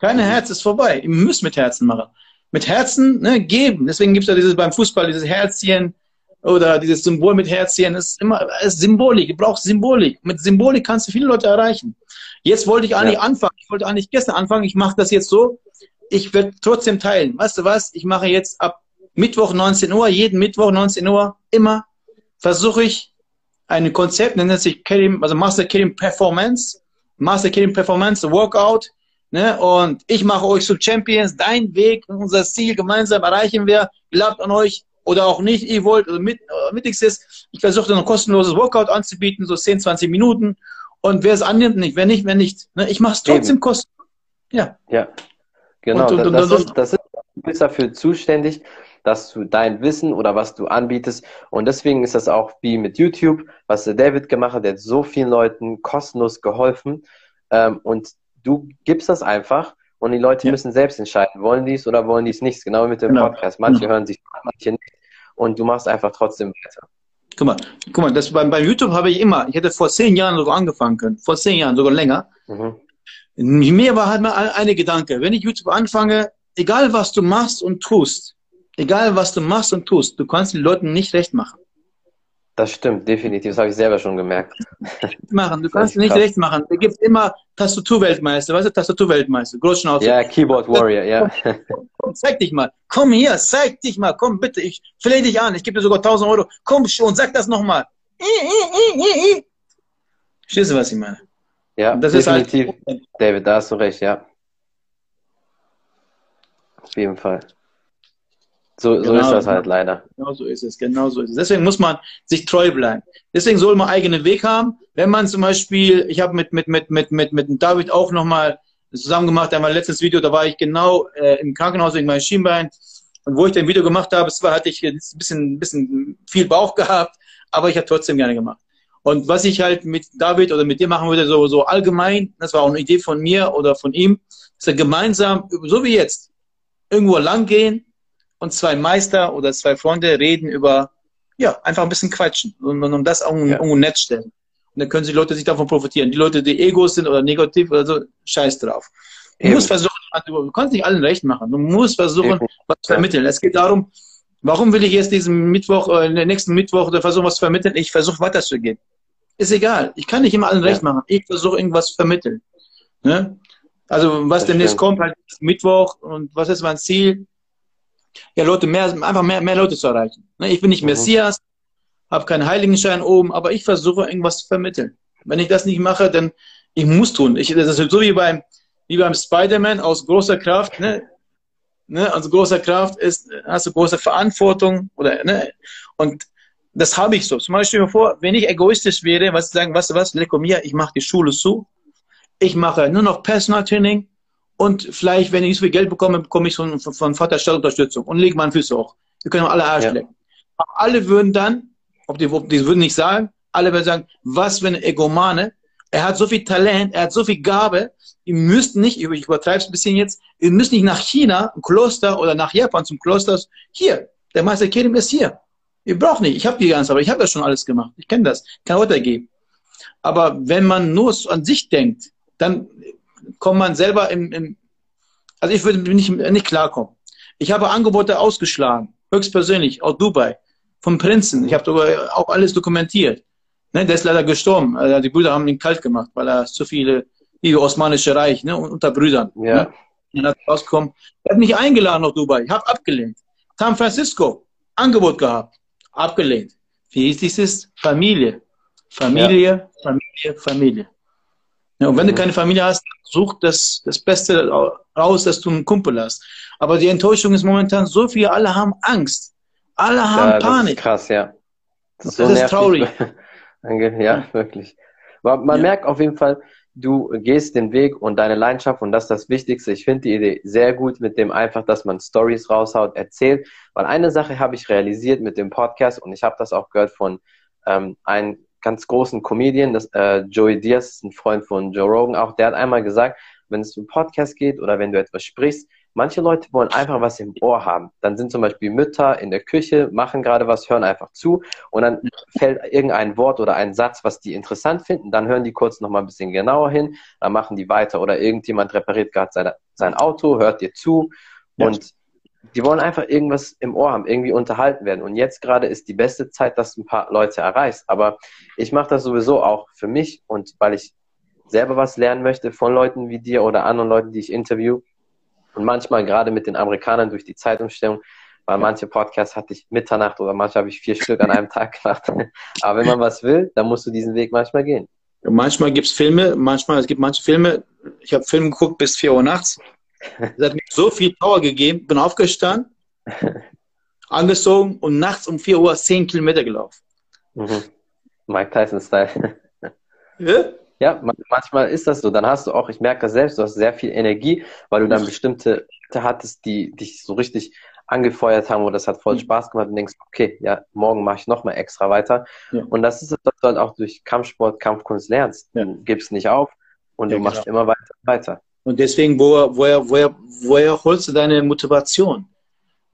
keine Herz ist vorbei. Ihr müsst mit Herzen machen. mit Herzen ne, geben. Deswegen gibt es ja dieses beim Fußball, dieses Herzchen oder dieses Symbol mit Herzchen. Es ist immer es ist Symbolik. Du brauchst Symbolik. Mit Symbolik kannst du viele Leute erreichen. Jetzt wollte ich eigentlich ja. anfangen. Ich wollte eigentlich gestern anfangen. Ich mache das jetzt so. Ich werde trotzdem teilen. Weißt du was? Ich mache jetzt ab Mittwoch 19 Uhr, jeden Mittwoch 19 Uhr, immer versuche ich ein Konzept, nennt sich Kerim, also Master Kerim Performance, Master Kerim Performance Workout, ne? Und ich mache euch zu Champions, dein Weg, unser Ziel gemeinsam erreichen wir, glaubt an euch oder auch nicht, ihr wollt, oder mit, äh, ist, ich versuche dann ein kostenloses Workout anzubieten, so 10, 20 Minuten. Und wer es annimmt, nicht, wer nicht, wer nicht. Ne? Ich mache es trotzdem kostenlos. Ja. Ja. Genau. Und, und, das, das, ist, das ist, du bist dafür zuständig, dass du dein Wissen oder was du anbietest. Und deswegen ist das auch wie mit YouTube, was der David gemacht hat, der hat so vielen Leuten kostenlos geholfen. Ähm, und du gibst das einfach und die Leute ja. müssen selbst entscheiden, wollen die es oder wollen die es nicht. Genau wie mit dem genau. Podcast. Manche genau. hören sich manche nicht. Und du machst einfach trotzdem weiter. Guck mal, guck mal, das beim, bei YouTube habe ich immer, ich hätte vor zehn Jahren sogar angefangen können, vor zehn Jahren, sogar länger. Mhm. Mir war halt mal eine Gedanke, wenn ich YouTube anfange, egal was du machst und tust, egal was du machst und tust, du kannst den Leuten nicht recht machen. Das stimmt, definitiv. Das habe ich selber schon gemerkt. Machen. Du kannst nicht krass. recht machen. Da gibt immer Tastaturweltmeister. Weißt du, Tastaturweltmeister. Großschnauze. Ja, Keyboard Warrior, ja. Komm, komm, zeig dich mal. Komm hier, zeig dich mal. Komm bitte, ich flehe dich an. Ich gebe dir sogar 1000 Euro. Komm schon, sag das nochmal. Verstehst du, was ich meine? Ja, das definitiv. Ist halt David, da hast du recht, ja. Auf jeden Fall. So, so ist genau, das halt leider. Genau so ist es, genau so ist es. Deswegen muss man sich treu bleiben. Deswegen soll man eigenen Weg haben. Wenn man zum Beispiel, ich habe mit, mit, mit, mit, mit, mit David auch nochmal zusammen gemacht, einmal letztes Video, da war ich genau äh, im Krankenhaus wegen meinem Schienbein. Und wo ich den Video gemacht habe, zwar hatte ich ein bisschen, ein bisschen viel Bauch gehabt, aber ich habe trotzdem gerne gemacht. Und was ich halt mit David oder mit dir machen würde, so, so allgemein, das war auch eine Idee von mir oder von ihm, dass wir gemeinsam, so wie jetzt, irgendwo lang gehen, und zwei Meister oder zwei Freunde reden über, ja, einfach ein bisschen quatschen und, und, und das auch ja. irgendwo nett stellen. Und dann können die Leute sich davon profitieren. Die Leute, die Egos sind oder negativ oder so, scheiß drauf. Du Eben. musst versuchen, du kannst nicht allen recht machen. Du musst versuchen, Eben. was zu vermitteln. Es geht darum, warum will ich jetzt diesen Mittwoch, äh, nächsten Mittwoch oder versuchen, was zu vermitteln? Ich versuche weiterzugehen. Ist egal. Ich kann nicht immer allen ja. recht machen. Ich versuche irgendwas zu vermitteln. Ne? Also was das demnächst stimmt. kommt, halt Mittwoch und was ist mein Ziel? Ja, Leute, mehr, einfach mehr, mehr Leute zu erreichen. Ne, ich bin nicht mhm. Messias, habe keinen Heiligenschein oben, aber ich versuche irgendwas zu vermitteln. Wenn ich das nicht mache, dann ich muss tun. Ich, das ist so wie beim, wie beim Spider-Man aus großer Kraft. Ne? Ne? Also großer Kraft ist, hast du große Verantwortung oder ne? und das habe ich so. Zum Beispiel mir vor, wenn ich egoistisch wäre, was sagen, was, was, Lecco mir, ich mache die Schule zu, ich mache nur noch Personal Training, und vielleicht, wenn ich nicht so viel Geld bekomme, bekomme ich von, von Vater Unterstützung und lege meine Füße hoch. Wir können alle Arsch ja. lecken. alle würden dann, ob die, die würden nicht sagen, alle würden sagen, was ein Egomane. Er hat so viel Talent, er hat so viel Gabe. Ihr müsst nicht, ich übertreibe es ein bisschen jetzt, ihr müsst nicht nach China, ein Kloster oder nach Japan zum Kloster. Hier, der Meister Kerim ist hier. Ihr braucht nicht, ich habe die ganze, aber ich habe das schon alles gemacht. Ich kenne das, kann weitergeben. Aber wenn man nur an sich denkt, dann kommt man selber im, im also ich würde nicht, nicht klarkommen. Ich habe Angebote ausgeschlagen, höchstpersönlich, aus Dubai, vom Prinzen. Ich habe auch alles dokumentiert. Ne, der ist leider gestorben. Also die Brüder haben ihn kalt gemacht, weil er zu viele, wie Osmanische Reich, ne, unter Brüdern. Ja. Ne, rauskommen. Er hat mich eingeladen nach Dubai. Ich habe abgelehnt. San Francisco, Angebot gehabt. Abgelehnt. Wie ist dieses? Familie. Familie, ja. Familie, Familie. Ja, und wenn du mhm. keine Familie hast, such das, das Beste raus, dass du einen Kumpel hast. Aber die Enttäuschung ist momentan so viel, alle haben Angst. Alle haben ja, Panik. Das ist krass, ja. Das ist, so das ist traurig. ja, wirklich. Aber man ja. merkt auf jeden Fall, du gehst den Weg und deine Leidenschaft und das ist das Wichtigste. Ich finde die Idee sehr gut mit dem einfach, dass man Stories raushaut, erzählt. Weil eine Sache habe ich realisiert mit dem Podcast und ich habe das auch gehört von ähm, einem ganz großen Comedian, das, äh, Joey Diaz, ein Freund von Joe Rogan auch, der hat einmal gesagt, wenn es um Podcast geht oder wenn du etwas sprichst, manche Leute wollen einfach was im Ohr haben. Dann sind zum Beispiel Mütter in der Küche, machen gerade was, hören einfach zu und dann fällt irgendein Wort oder ein Satz, was die interessant finden, dann hören die kurz nochmal ein bisschen genauer hin, dann machen die weiter oder irgendjemand repariert gerade sein Auto, hört dir zu und die wollen einfach irgendwas im Ohr haben, irgendwie unterhalten werden. Und jetzt gerade ist die beste Zeit, dass du ein paar Leute erreichst. Aber ich mache das sowieso auch für mich und weil ich selber was lernen möchte von Leuten wie dir oder anderen Leuten, die ich interview. Und manchmal gerade mit den Amerikanern durch die Zeitumstellung, weil manche Podcasts hatte ich Mitternacht oder manchmal habe ich vier Stück an einem Tag gemacht. Aber wenn man was will, dann musst du diesen Weg manchmal gehen. Manchmal gibt es Filme, manchmal, es gibt manche Filme, ich habe Filme geguckt bis 4 Uhr nachts. Es hat mir so viel Power gegeben, bin aufgestanden, angezogen und nachts um 4 Uhr 10 Kilometer gelaufen. Mhm. Mike Tyson-Style. Ja? ja, manchmal ist das so. Dann hast du auch, ich merke das selbst, du hast sehr viel Energie, weil du dann bestimmte Leute hattest, die dich so richtig angefeuert haben, wo das hat voll mhm. Spaß gemacht und denkst, okay, ja, morgen mache ich nochmal extra weiter. Ja. Und das ist das, was du halt auch durch Kampfsport, Kampfkunst lernst. Ja. Du gibst nicht auf und ja, du machst genau. immer weiter weiter. Und deswegen, woher, woher, woher, woher holst du deine Motivation?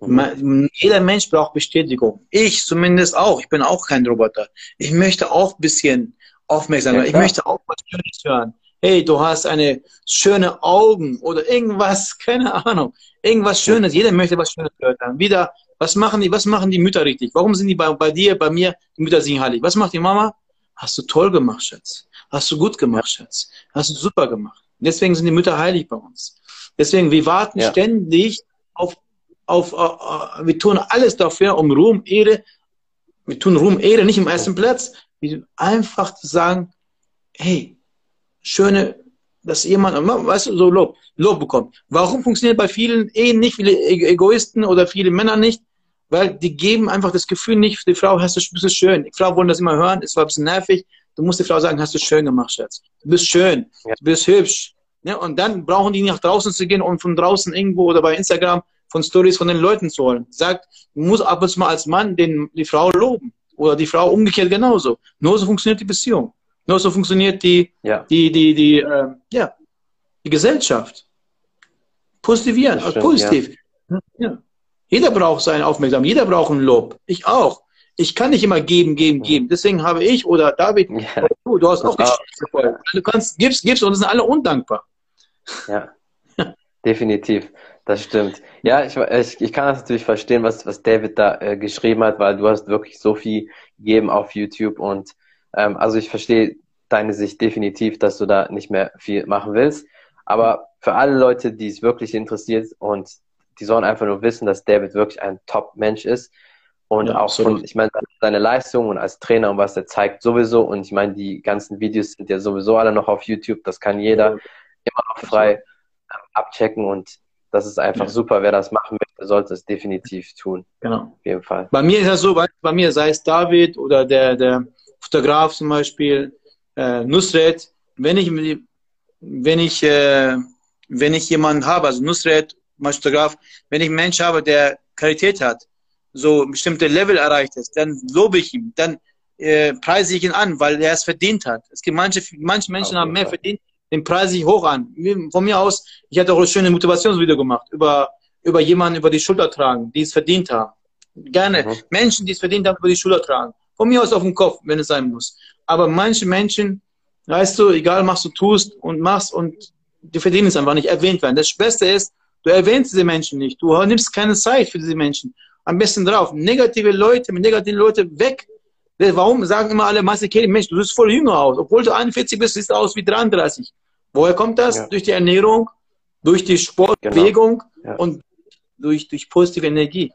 Mhm. Jeder Mensch braucht Bestätigung. Ich zumindest auch. Ich bin auch kein Roboter. Ich möchte auch ein bisschen Aufmerksamkeit. ich möchte auch was Schönes hören. Hey, du hast eine schöne Augen oder irgendwas, keine Ahnung. Irgendwas Schönes. Jeder möchte was Schönes hören. Wieder, was machen die, was machen die Mütter richtig? Warum sind die bei, bei dir, bei mir, die Mütter sind heilig? Was macht die Mama? Hast du toll gemacht, Schatz. Hast du gut gemacht, Schatz. Hast du super gemacht. Deswegen sind die Mütter heilig bei uns. Deswegen, wir warten ja. ständig auf, auf, uh, uh, wir tun alles dafür, um Ruhm, Ehre, wir tun Ruhm, Ehre nicht im ersten Platz, einfach zu sagen, hey, schöne, dass jemand, weißt du, so Lob, Lob bekommt. Warum funktioniert bei vielen Ehen nicht, viele Egoisten oder viele Männer nicht? Weil die geben einfach das Gefühl nicht, die Frau, hast du, bist du schön. Die Frau wollen das immer hören, es war ein bisschen nervig. Du musst die Frau sagen, hast du schön gemacht, Schatz. Du bist schön, ja. du bist hübsch. Ja, und dann brauchen die nicht nach draußen zu gehen und von draußen irgendwo oder bei Instagram von Stories von den Leuten zu holen. Sagt, du musst ab und zu mal als Mann den, die Frau loben. Oder die Frau umgekehrt genauso. Nur so funktioniert die Beziehung. Nur so funktioniert die, ja. die, die, die, äh, ja, die Gesellschaft. Positivieren, stimmt, positiv. Ja. ja. Jeder braucht seine Aufmerksamkeit, jeder braucht ein Lob. Ich auch. Ich kann nicht immer geben, geben, geben. Deswegen habe ich oder David, ja. du, du hast auch die Scheiße voll. Du kannst, gibst, gibst und sind alle undankbar. Ja, definitiv. Das stimmt. Ja, ich, ich, ich kann das natürlich verstehen, was, was David da äh, geschrieben hat, weil du hast wirklich so viel gegeben auf YouTube und ähm, also ich verstehe deine Sicht definitiv, dass du da nicht mehr viel machen willst. Aber für alle Leute, die es wirklich interessiert und die sollen einfach nur wissen, dass David wirklich ein Top-Mensch ist. Und ja, auch von, ich meine, seine Leistung und als Trainer und was er zeigt sowieso. Und ich meine, die ganzen Videos sind ja sowieso alle noch auf YouTube. Das kann jeder ja. immer noch frei ähm, abchecken. Und das ist einfach ja. super. Wer das machen möchte, sollte es definitiv tun. Genau. Auf jeden Fall. Bei mir ist das so, bei mir sei es David oder der, der Fotograf zum Beispiel, äh, Nusret, wenn ich, wenn ich, äh, wenn ich jemanden habe, also Nusret, Fotograf, wenn ich einen Menschen habe, der Qualität hat, so bestimmte Level erreicht ist, dann lobe ich ihn, dann äh, preise ich ihn an, weil er es verdient hat. Es gibt manche, manche Menschen haben mehr verdient, den preise ich hoch an. Von mir aus, ich hatte auch ein schönes Motivationsvideo gemacht über, über jemanden über die Schulter tragen, die es verdient haben. Gerne. Mhm. Menschen, die es verdient haben, über die Schulter tragen. Von mir aus auf dem Kopf, wenn es sein muss. Aber manche Menschen, weißt du, egal was du tust und machst und die verdienen es einfach nicht erwähnt werden. Das Beste ist, du erwähnst diese Menschen nicht. Du nimmst keine Zeit für diese Menschen. Am besten drauf. Negative Leute, mit negativen Leuten weg. Warum sagen immer alle Masse Mensch, du siehst voll jünger aus. Obwohl du 41 bist, siehst du aus wie 33. Woher kommt das? Ja. Durch die Ernährung, durch die Sportbewegung genau. ja. und durch, durch positive Energie.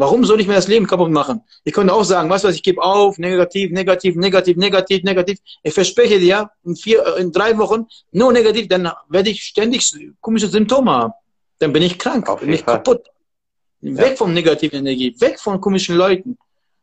Warum soll ich mir das Leben kaputt machen? Ich könnte auch sagen, was weiß ich, gebe auf, negativ, negativ, negativ, negativ, negativ. Ich verspreche dir, in vier, äh, in drei Wochen nur negativ, dann werde ich ständig komische Symptome haben. Dann bin ich krank, Auf bin ich Fall. kaputt. Weg ja. von negativen Energie, weg von komischen Leuten.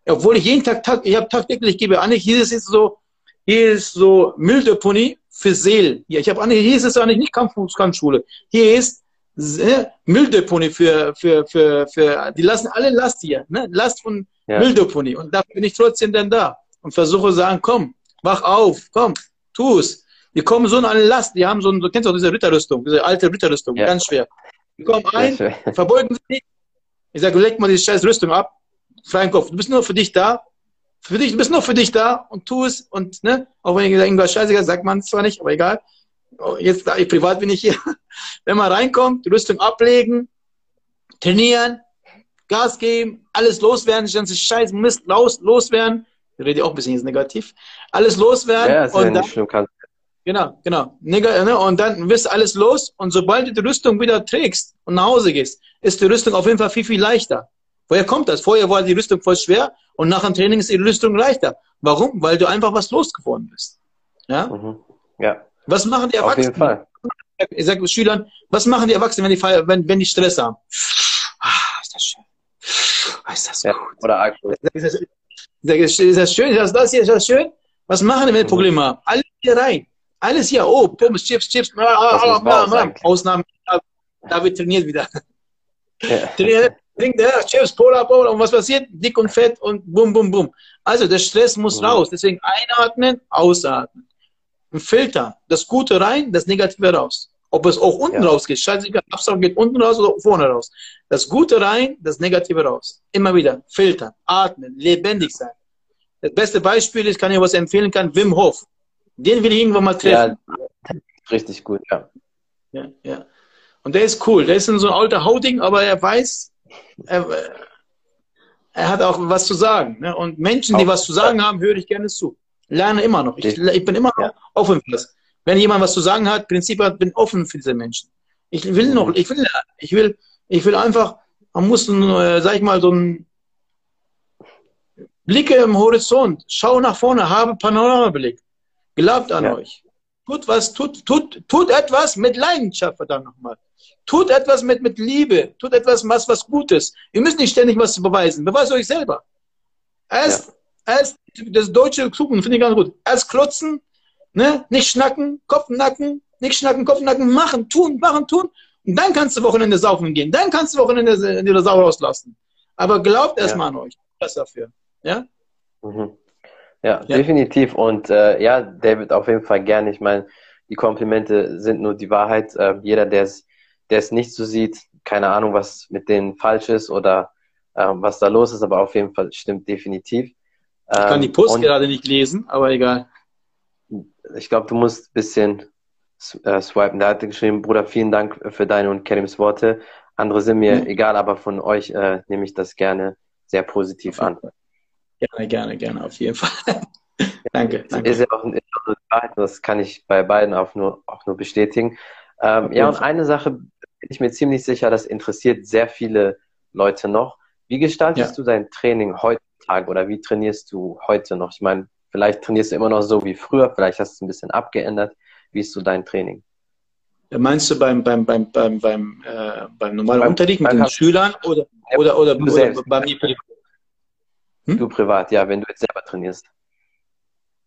Obwohl ich jeden Tag, Tag ich habe tagtäglich, ich gebe an, hier ist so, hier ist so milde Pony für Seelen. Ja, ich habe an, hier ist es eigentlich nicht Kampfschule. Hier ist sehr Mülldeponie für, für, für, für, die lassen alle Last hier, ne? Last von ja. Mülldeponie. Und da bin ich trotzdem dann da und versuche sagen, komm, wach auf, komm, tu es. Die kommen so in eine Last, die haben so, du kennst auch diese Ritterrüstung, diese alte Ritterrüstung, ja. ganz schwer. Die kommen ein, verbeugen sich nicht. Ich sage, leg mal die scheiß Rüstung ab, freien Kopf. Du bist nur für dich da, für dich, du bist nur für dich da und tu es und, ne, auch wenn ich irgendwas scheiße sagt man es zwar nicht, aber egal. Oh, jetzt, privat bin ich hier. Wenn man reinkommt, die Rüstung ablegen trainieren, Gas geben, alles loswerden, die ganze Scheiß, Mist los, loswerden. Ich rede auch ein bisschen jetzt negativ. Alles loswerden. Ja, ist und ja dann, nicht schlimm. Kann, Genau, genau. Ne, Und dann wirst alles los und sobald du die Rüstung wieder trägst und nach Hause gehst, ist die Rüstung auf jeden Fall viel, viel leichter. Woher kommt das? Vorher war die Rüstung voll schwer und nach dem Training ist die Rüstung leichter. Warum? Weil du einfach was losgeworden bist. Ja? mhm. ja, Was machen die auf jeden Erwachsenen? Fall. Ich sage Schülern, was machen die Erwachsenen, wenn die, feiern- wenn, wenn die Stress haben? Ah, ist das schön. Ah, ist das Ja. gut. Oder Alkohol. Ist das, ist das schön? Ist das, das hier? Ist das schön? Was machen die, wenn die Mhm. Probleme haben? Alles hier rein. Alles hier. Oh, Pommes, Chips, Chips. Ah, ah, Das ah, muss raus ah, ah. eigentlich. Ausnahme. David trainiert wieder. Ja. Trainiert, trinkt ja, Chips, Cola, Cola. Und was passiert? Dick und fett und bum, bum, bum. Also der Stress muss Mhm. raus. Deswegen einatmen, ausatmen. Ein Filter. Das Gute rein, das Negative raus. Ob es auch unten Ja. rausgeht. Scheißegal, Absaugen geht unten raus oder vorne raus. Das Gute rein, das Negative raus. Immer wieder filtern, atmen, lebendig sein. Das beste Beispiel ist, kann ich was empfehlen kann, Wim Hof. Den will ich irgendwann mal treffen. ja, richtig gut, ja. Ja, ja. Und der ist cool. Der ist so ein alter Hauding, aber er weiß, er, er hat auch was zu sagen. Ne? Und Menschen, die was zu sagen haben, höre ich gerne zu. Lerne immer noch. Ich, ich bin immer Ja. offen für das. Wenn jemand was zu sagen hat, Prinzip hat, bin offen für diese Menschen. Ich will noch, ich will lernen. Ich will, ich will einfach, man muss, äh, sag ich mal, so ein Blicke im Horizont, schau nach vorne, habe Panoramablick. Glaubt an Ja. euch. Tut was, tut, tut, tut etwas mit Leidenschaft, verdammt nochmal. Tut etwas mit, mit Liebe. Tut etwas, was, was Gutes. Ihr müsst nicht ständig was beweisen. Beweist euch selber. Erst, erst, das deutsche Zukunft finde ich ganz gut. Erst klotzen, ne? Nicht schnacken, Kopfnacken, nicht schnacken, Kopfnacken, machen, tun, machen, tun. Und dann kannst du Wochenende saufen gehen. Dann kannst du Wochenende dir Sau rauslassen. Aber glaubt erstmal an euch. Das dafür. Ja? Mhm. Ja, Ja. definitiv. Und äh, ja, David, auf jeden Fall gerne. Ich meine, die Komplimente sind nur die Wahrheit. Äh, jeder, der es der es nicht so sieht, keine Ahnung, was mit denen falsch ist oder äh, was da los ist, aber auf jeden Fall stimmt definitiv. Ich kann Ähm, die Post und gerade nicht lesen, aber egal. ich glaube, du musst ein bisschen äh, swipen. Da hat er geschrieben, Bruder, vielen Dank für deine und Kerims Worte. Andere sind mir Ja. egal, aber von euch äh, nehme ich das gerne sehr positiv an. Gerne, gerne, gerne, auf jeden Fall. danke, Das danke. ist ja auch, ist auch eine Wahrheit, das kann ich bei beiden auch nur, auch nur bestätigen. Ähm, ja, und eine Sache bin ich mir ziemlich sicher, das interessiert sehr viele Leute noch. Wie gestaltest Ja. du dein Training heutzutage oder wie trainierst du heute noch? Ich meine, vielleicht trainierst du immer noch so wie früher, vielleicht hast du es ein bisschen abgeändert. Wie ist so dein Training? Meinst du beim, beim, beim, beim, beim, äh, beim normalen Beim- Unterricht mit den Schülern oder, oder, oder, oder selbst. bei mir? Hm? Du privat, ja, wenn du jetzt selber trainierst.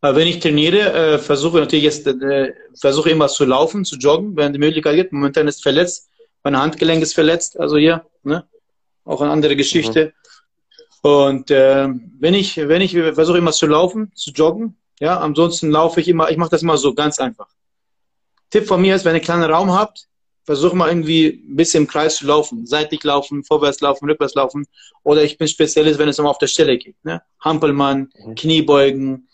Aber wenn ich trainiere, äh, versuche natürlich jetzt, äh, versuche immer zu laufen, zu joggen, wenn die Möglichkeit gibt. Momentan ist verletzt, mein Handgelenk ist verletzt, also hier, ne? Auch eine andere Geschichte. Und äh, wenn ich, wenn ich versuche immer zu laufen, zu joggen, ja, ansonsten laufe ich immer, ich mache das immer so ganz einfach. Tipp von mir ist, wenn ihr einen kleinen Raum habt, versuche mal irgendwie ein bisschen im Kreis zu laufen, seitlich laufen, vorwärts laufen, rückwärts laufen. Oder ich bin Spezialist, wenn es immer auf der Stelle geht. Ne? Hampelmann, Mhm. Kniebeugen,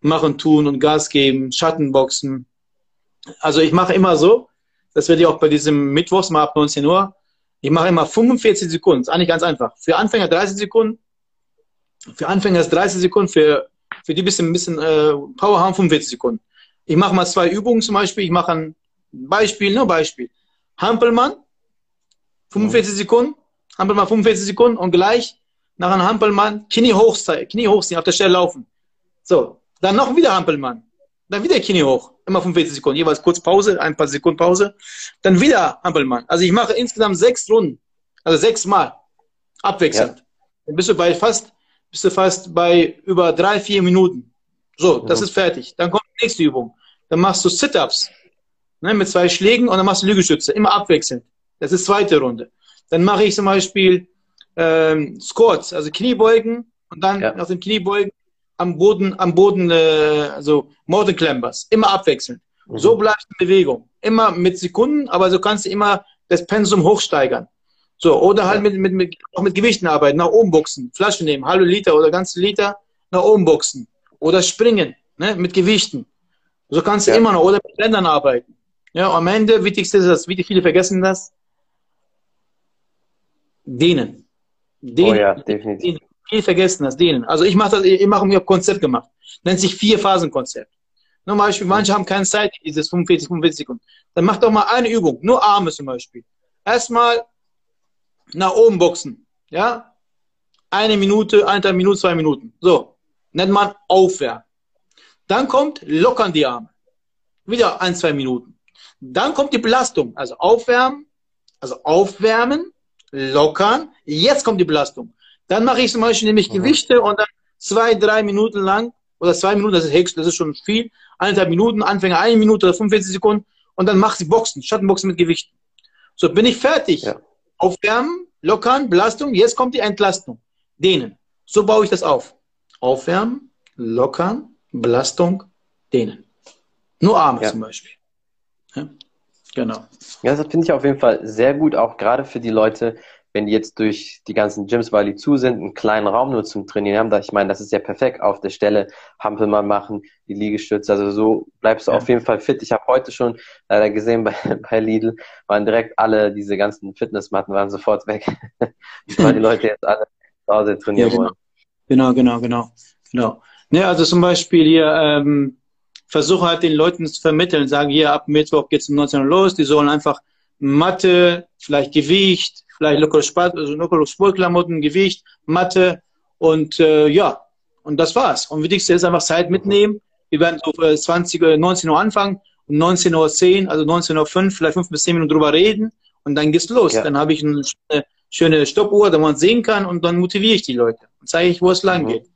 machen, tun und Gas geben, Schattenboxen. Also ich mache immer so, das werde ich auch bei diesem Mittwochs mal ab 19 Uhr, ich mache immer 45 Sekunden, ist eigentlich ganz einfach. Für Anfänger 30 Sekunden, für Anfänger ist 30 Sekunden, für, für die bisschen, bisschen äh, Power haben 45 Sekunden. Ich mache mal zwei Übungen zum Beispiel, ich mache ein Beispiel, nur Beispiel. Hampelmann, 45 Sekunden, Hampelmann 45 Sekunden und gleich nach einem Hampelmann Knie hochziehen, Knie hochziehen, auf der Stelle laufen. So, dann noch wieder Hampelmann. Dann wieder Knie hoch. Immer 45 Sekunden. Jeweils kurz Pause, ein paar Sekunden Pause. Dann wieder Hampelmann. Also ich mache insgesamt sechs Runden. Also sechs Mal. Abwechselnd. Dann bist du bei fast, bist du fast bei über drei, vier Minuten. So, das Mhm. ist fertig. Dann kommt die nächste Übung. Dann machst du Sit-Ups. Ne, mit zwei Schlägen und dann machst du Liegestütze. Immer abwechselnd. Das ist zweite Runde. Dann mache ich zum Beispiel ähm, Squats, also Kniebeugen und dann Ja. nach dem Kniebeugen am Boden, am Boden, äh, also Climbers. Immer abwechselnd. Mhm. So bleibst du in Bewegung. Immer mit Sekunden, aber so kannst du immer das Pensum hochsteigern. So, oder halt Ja. mit, mit, mit, auch mit Gewichten arbeiten, nach oben boxen, Flasche nehmen, halbe Liter oder ganze Liter, nach oben boxen. Oder springen, ne, mit Gewichten. So kannst du Ja. immer noch, oder mit Ländern arbeiten. Ja, am Ende, wichtigste ist das, wie viele vergessen das, Dehnen. Dehnen. Oh ja, definitiv. Dehnen. Viel vergessen, das Dehnen. Also ich mache das, ich mache mir ein Konzept gemacht. Nennt sich Vier-Phasen-Konzept. Zum Beispiel, manche haben keine Zeit, dieses 45, 45 Sekunden. Dann mach doch mal eine Übung, nur Arme zum Beispiel. Erstmal nach oben boxen. Ja? Eine Minute, eineinhalb Minuten, zwei Minuten. So. Nennt man Aufwärmen. Dann kommt lockern die Arme. Wieder ein, zwei Minuten. Dann kommt die Belastung. Also aufwärmen, also aufwärmen, lockern. Jetzt kommt die Belastung. Dann mache ich zum Beispiel nämlich mhm. Gewichte und dann zwei, drei Minuten lang oder zwei Minuten, das ist höchst, das ist schon viel. Eineinhalb Minuten, Anfänger eine Minute oder 45 Sekunden und dann mach sie Boxen, Schattenboxen mit Gewichten. So bin ich fertig. Ja. Aufwärmen, lockern, Belastung, jetzt kommt die Entlastung. Dehnen. So baue ich das auf. Aufwärmen, lockern, Belastung, dehnen. Nur Arme ja. zum Beispiel. Ja? Genau. Ja, das finde ich auf jeden Fall sehr gut, auch gerade für die Leute, wenn die jetzt durch die ganzen Gyms, weil die zu sind, einen kleinen Raum nur zum Trainieren haben, da ich meine, das ist ja perfekt auf der Stelle, Hampel mal machen, die Liegestütze, also so bleibst du ja. auf jeden Fall fit. Ich habe heute schon leider gesehen bei, bei Lidl, waren direkt alle diese ganzen Fitnessmatten waren sofort weg, weil die Leute jetzt alle zu Hause trainieren ja, genau. wollen. Genau, genau, genau, genau. Ne, also zum Beispiel hier, ähm, versuche halt den Leuten zu vermitteln, sagen hier ab Mittwoch geht's um 19 Uhr los, die sollen einfach Matte, vielleicht Gewicht, vielleicht lockere, Sport, also lockere Sportklamotten, Gewicht, Matte und äh, ja, und das war's. Und wichtigste ist einfach Zeit mitnehmen. Wir werden so 20, 19 Uhr anfangen, um 19.10 Uhr, also 19.05 Uhr, vielleicht 5 bis 10 Minuten drüber reden und dann geht's los. Ja. Dann habe ich eine schöne Stoppuhr, da man sehen kann und dann motiviere ich die Leute und zeige ich, wo es lang mhm. geht.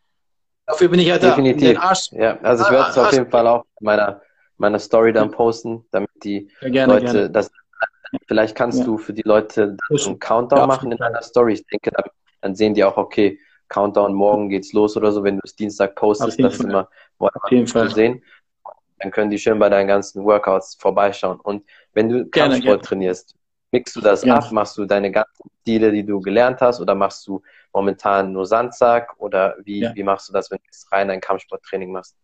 Dafür bin ich ja da. Definitiv. Ja, also ich werde es auf jeden Fall auch in meiner, meiner Story dann posten, damit die ja, gerne, Leute gerne. das Vielleicht kannst ja. du für die Leute einen Countdown ja, machen in deiner Story. Ich denke, dann, dann, sehen die auch, okay, Countdown, morgen geht's los oder so, wenn du es Dienstag postest, das ist immer zu sehen. Dann können die schön bei deinen ganzen Workouts vorbeischauen. Und wenn du Kampfsport trainierst, mixst du das ja. ab, machst du deine ganzen Stile, die du gelernt hast, oder machst du momentan nur Sandsack oder wie, ja. wie machst du das, wenn du rein ein Kampfsporttraining machst?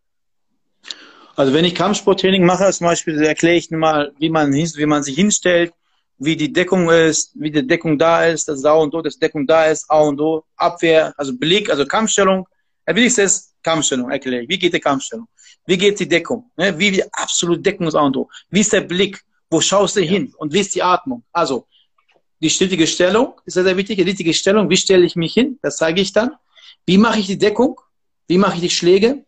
Also wenn ich Kampfsporttraining mache, zum Beispiel erkläre ich mal, wie man, wie man sich hinstellt, wie die Deckung ist, wie die Deckung da ist, das A und O, das Deckung da ist, A und O, Abwehr, also Blick, also Kampfstellung. Der wichtigste ist Kampfstellung, erkläre ich. Wie geht die Kampfstellung? Wie geht die Deckung? Ne? Wie die absolute Deckung ist A und O. Wie ist der Blick? Wo schaust du hin? Und wie ist die Atmung? Also, die strittige Stellung ist sehr, sehr wichtig. Die richtige Stellung, wie stelle ich mich hin? Das zeige ich dann. Wie mache ich die Deckung? Wie mache ich die Schläge?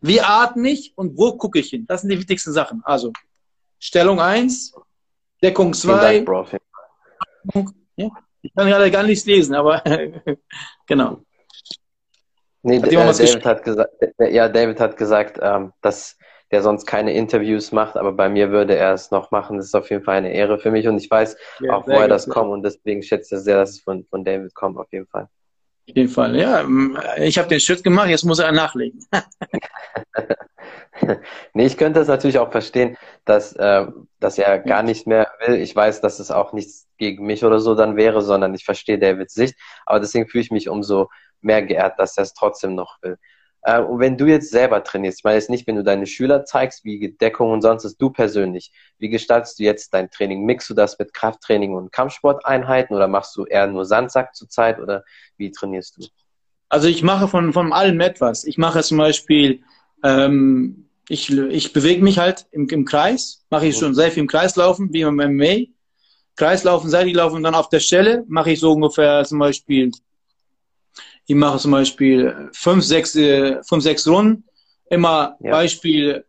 Wie atme ich und wo gucke ich hin? Das sind die wichtigsten Sachen. Also, Stellung 1, Deckung 2. Ja, ich kann gerade gar nichts lesen, aber genau. Nee, hat äh, David, hat gesagt, ja, David hat gesagt, ähm, dass der sonst keine Interviews macht, aber bei mir würde er es noch machen. Das ist auf jeden Fall eine Ehre für mich und ich weiß ja, auch, woher das kommt und deswegen schätze ich sehr, dass es von, von David kommt, auf jeden Fall. Auf jeden Fall, ja. Ich habe den Schritt gemacht, jetzt muss er nachlegen. nee, ich könnte das natürlich auch verstehen, dass, äh, dass er gar nicht mehr will. Ich weiß, dass es auch nichts gegen mich oder so dann wäre, sondern ich verstehe Davids Sicht. Aber deswegen fühle ich mich umso mehr geehrt, dass er es trotzdem noch will. Äh, und wenn du jetzt selber trainierst, ich meine jetzt nicht, wenn du deine Schüler zeigst, wie Deckung und sonst ist, du persönlich, wie gestaltest du jetzt dein Training? Mixst du das mit Krafttraining und Kampfsporteinheiten oder machst du eher nur Sandsack zurzeit oder wie trainierst du? Also ich mache von, von allem etwas. Ich mache zum Beispiel, ähm, ich, ich bewege mich halt im, im Kreis, mache ich schon sehr viel im Kreis laufen, wie im MMA. Kreislaufen, Seitlich und dann auf der Stelle mache ich so ungefähr zum Beispiel ich mache zum Beispiel fünf, sechs, äh, fünf, sechs Runden. Immer ja. Beispiel,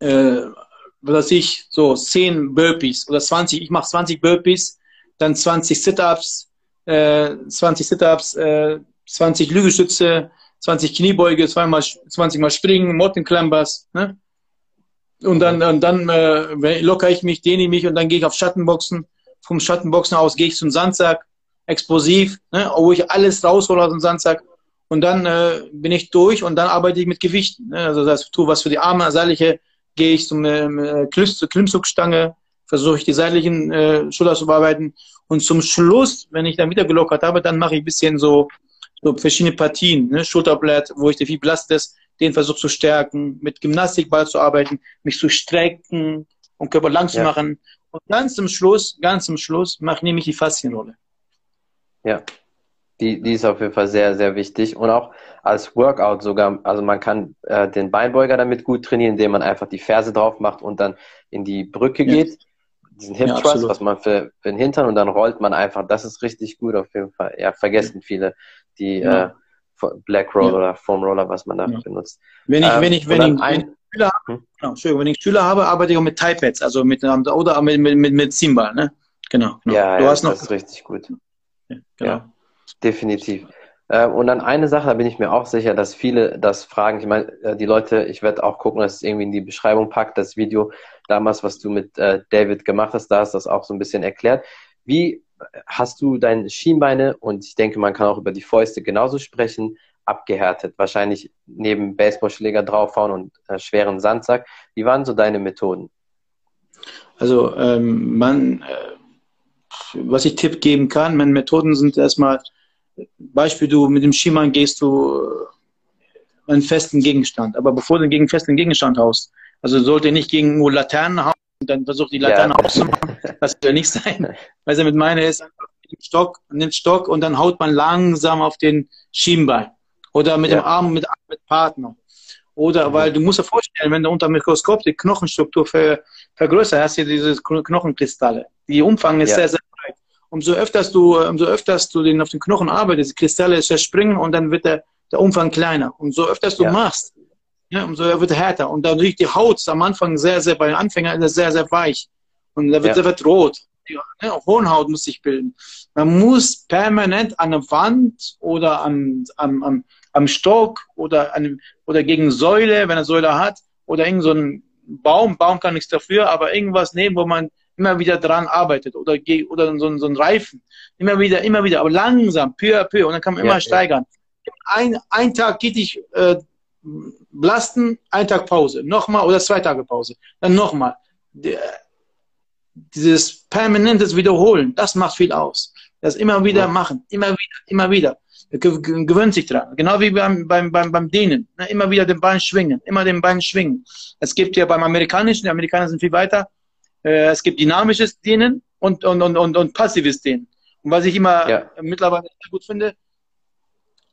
äh, was ich, so zehn Burpees oder 20, ich mache 20 Burpees, dann 20 Sit-Ups, äh, 20 Sit-Ups, äh, 20 Lügestütze, 20 Kniebeuge, zweimal, 20 Mal Springen, Mountain Climbers, ne? Und dann, und dann äh, locker ich mich, dehne ich mich und dann gehe ich auf Schattenboxen. Vom Schattenboxen aus gehe ich zum Sandsack explosiv, ne, wo ich alles raushole aus dem Sandsack. Und dann äh, bin ich durch und dann arbeite ich mit Gewichten. Ne? Also das heißt, tue was für die Arme, seitliche, gehe ich zum äh, Klimmzugstange, versuche ich die seitlichen äh, Schulter zu bearbeiten. Und zum Schluss, wenn ich dann wieder gelockert habe, dann mache ich ein bisschen so, so verschiedene Partien, ne? Schulterblatt, wo ich viel belastet ist, den versuche zu stärken, mit Gymnastikball zu arbeiten, mich zu strecken, um Körper lang zu ja. machen. Und ganz zum Schluss, ganz zum Schluss, mache ich die Faszienrolle. Ja, die, die ist auf jeden Fall sehr, sehr wichtig. Und auch als Workout sogar, also man kann äh, den Beinbeuger damit gut trainieren, indem man einfach die Ferse drauf macht und dann in die Brücke ja. geht. Diesen Hip Thrust, ja, was man für, für den Hintern und dann rollt man einfach. Das ist richtig gut auf jeden Fall. Ja, vergessen viele die äh, Black Roll oder Foam Roller, was man da benutzt. Wenn ich, ähm, wenn ich, wenn ich, ich Schüler habe, hm? genau, wenn ich Schüler habe, arbeite ich auch mit Tie-Pads, also mit, oder mit, mit, mit, mit Zimbal, ne? Genau. genau. Ja, du ja, hast noch, das ist richtig gut. genau. Ja. Definitiv. Ähm, und dann eine Sache, da bin ich mir auch sicher, dass viele das fragen. Ich meine, äh, die Leute, ich werde auch gucken, dass es irgendwie in die Beschreibung packt, das Video damals, was du mit äh, David gemacht hast, da hast du das auch so ein bisschen erklärt. Wie hast du deine Schienbeine und ich denke, man kann auch über die Fäuste genauso sprechen, abgehärtet? Wahrscheinlich neben Baseballschläger draufhauen und äh, schweren Sandsack. Wie waren so deine Methoden? Also ähm, man, äh, was ich Tipp geben kann, meine Methoden sind erstmal Beispiel, du mit dem Skimann gehst du äh, einen festen Gegenstand. Aber bevor du gegen festen Gegenstand haust, also sollte nicht gegen nur Laternen hauen und dann versucht die Laterne ja. auszumachen. Das soll nicht sein. Was er mit meine ist, Stock, den Stock und dann haut man langsam auf den Schienbein. Oder mit ja. dem Arm mit, mit Partner. Oder mhm. weil du musst dir vorstellen, wenn du unter dem Mikroskop die Knochenstruktur ver, vergrößert, hast du diese Knochenkristalle. Die Umfang ist ja. sehr, sehr umso öfters du, umso öfters du den auf den Knochen arbeitest, die Kristalle zerspringen und dann wird der, der Umfang kleiner. Umso öfters du ja. machst, ja, umso wird er härter. Und dadurch die Haut am Anfang sehr, sehr, bei den Anfängern ist sehr, sehr weich. Und da wird, ja. wird rot. Ja, Hornhaut muss sich bilden. Man muss permanent an der Wand oder am, am, am, am Stock oder, an, oder gegen Säule, wenn er Säule hat, oder irgend so ein Baum, Baum kann nichts dafür, aber irgendwas nehmen, wo man immer wieder dran arbeitet oder, oder so, so ein Reifen. Immer wieder, immer wieder, aber langsam, peu à peu und dann kann man immer ja, steigern. Ja. Ein, ein Tag geht ich äh, belasten, ein Tag Pause, nochmal oder zwei Tage Pause, dann nochmal. Dieses permanentes Wiederholen, das macht viel aus. Das immer wieder ja. machen, immer wieder, immer wieder. Gewöhnt sich dran. Genau wie beim, beim, beim, beim Dehnen. Ne? Immer wieder den Bein schwingen, immer den Bein schwingen. Es gibt ja beim Amerikanischen, die Amerikaner sind viel weiter, äh, es gibt dynamisches Dehnen und, und, und, und, und passives Dehnen. Und was ich immer ja. mittlerweile sehr gut finde,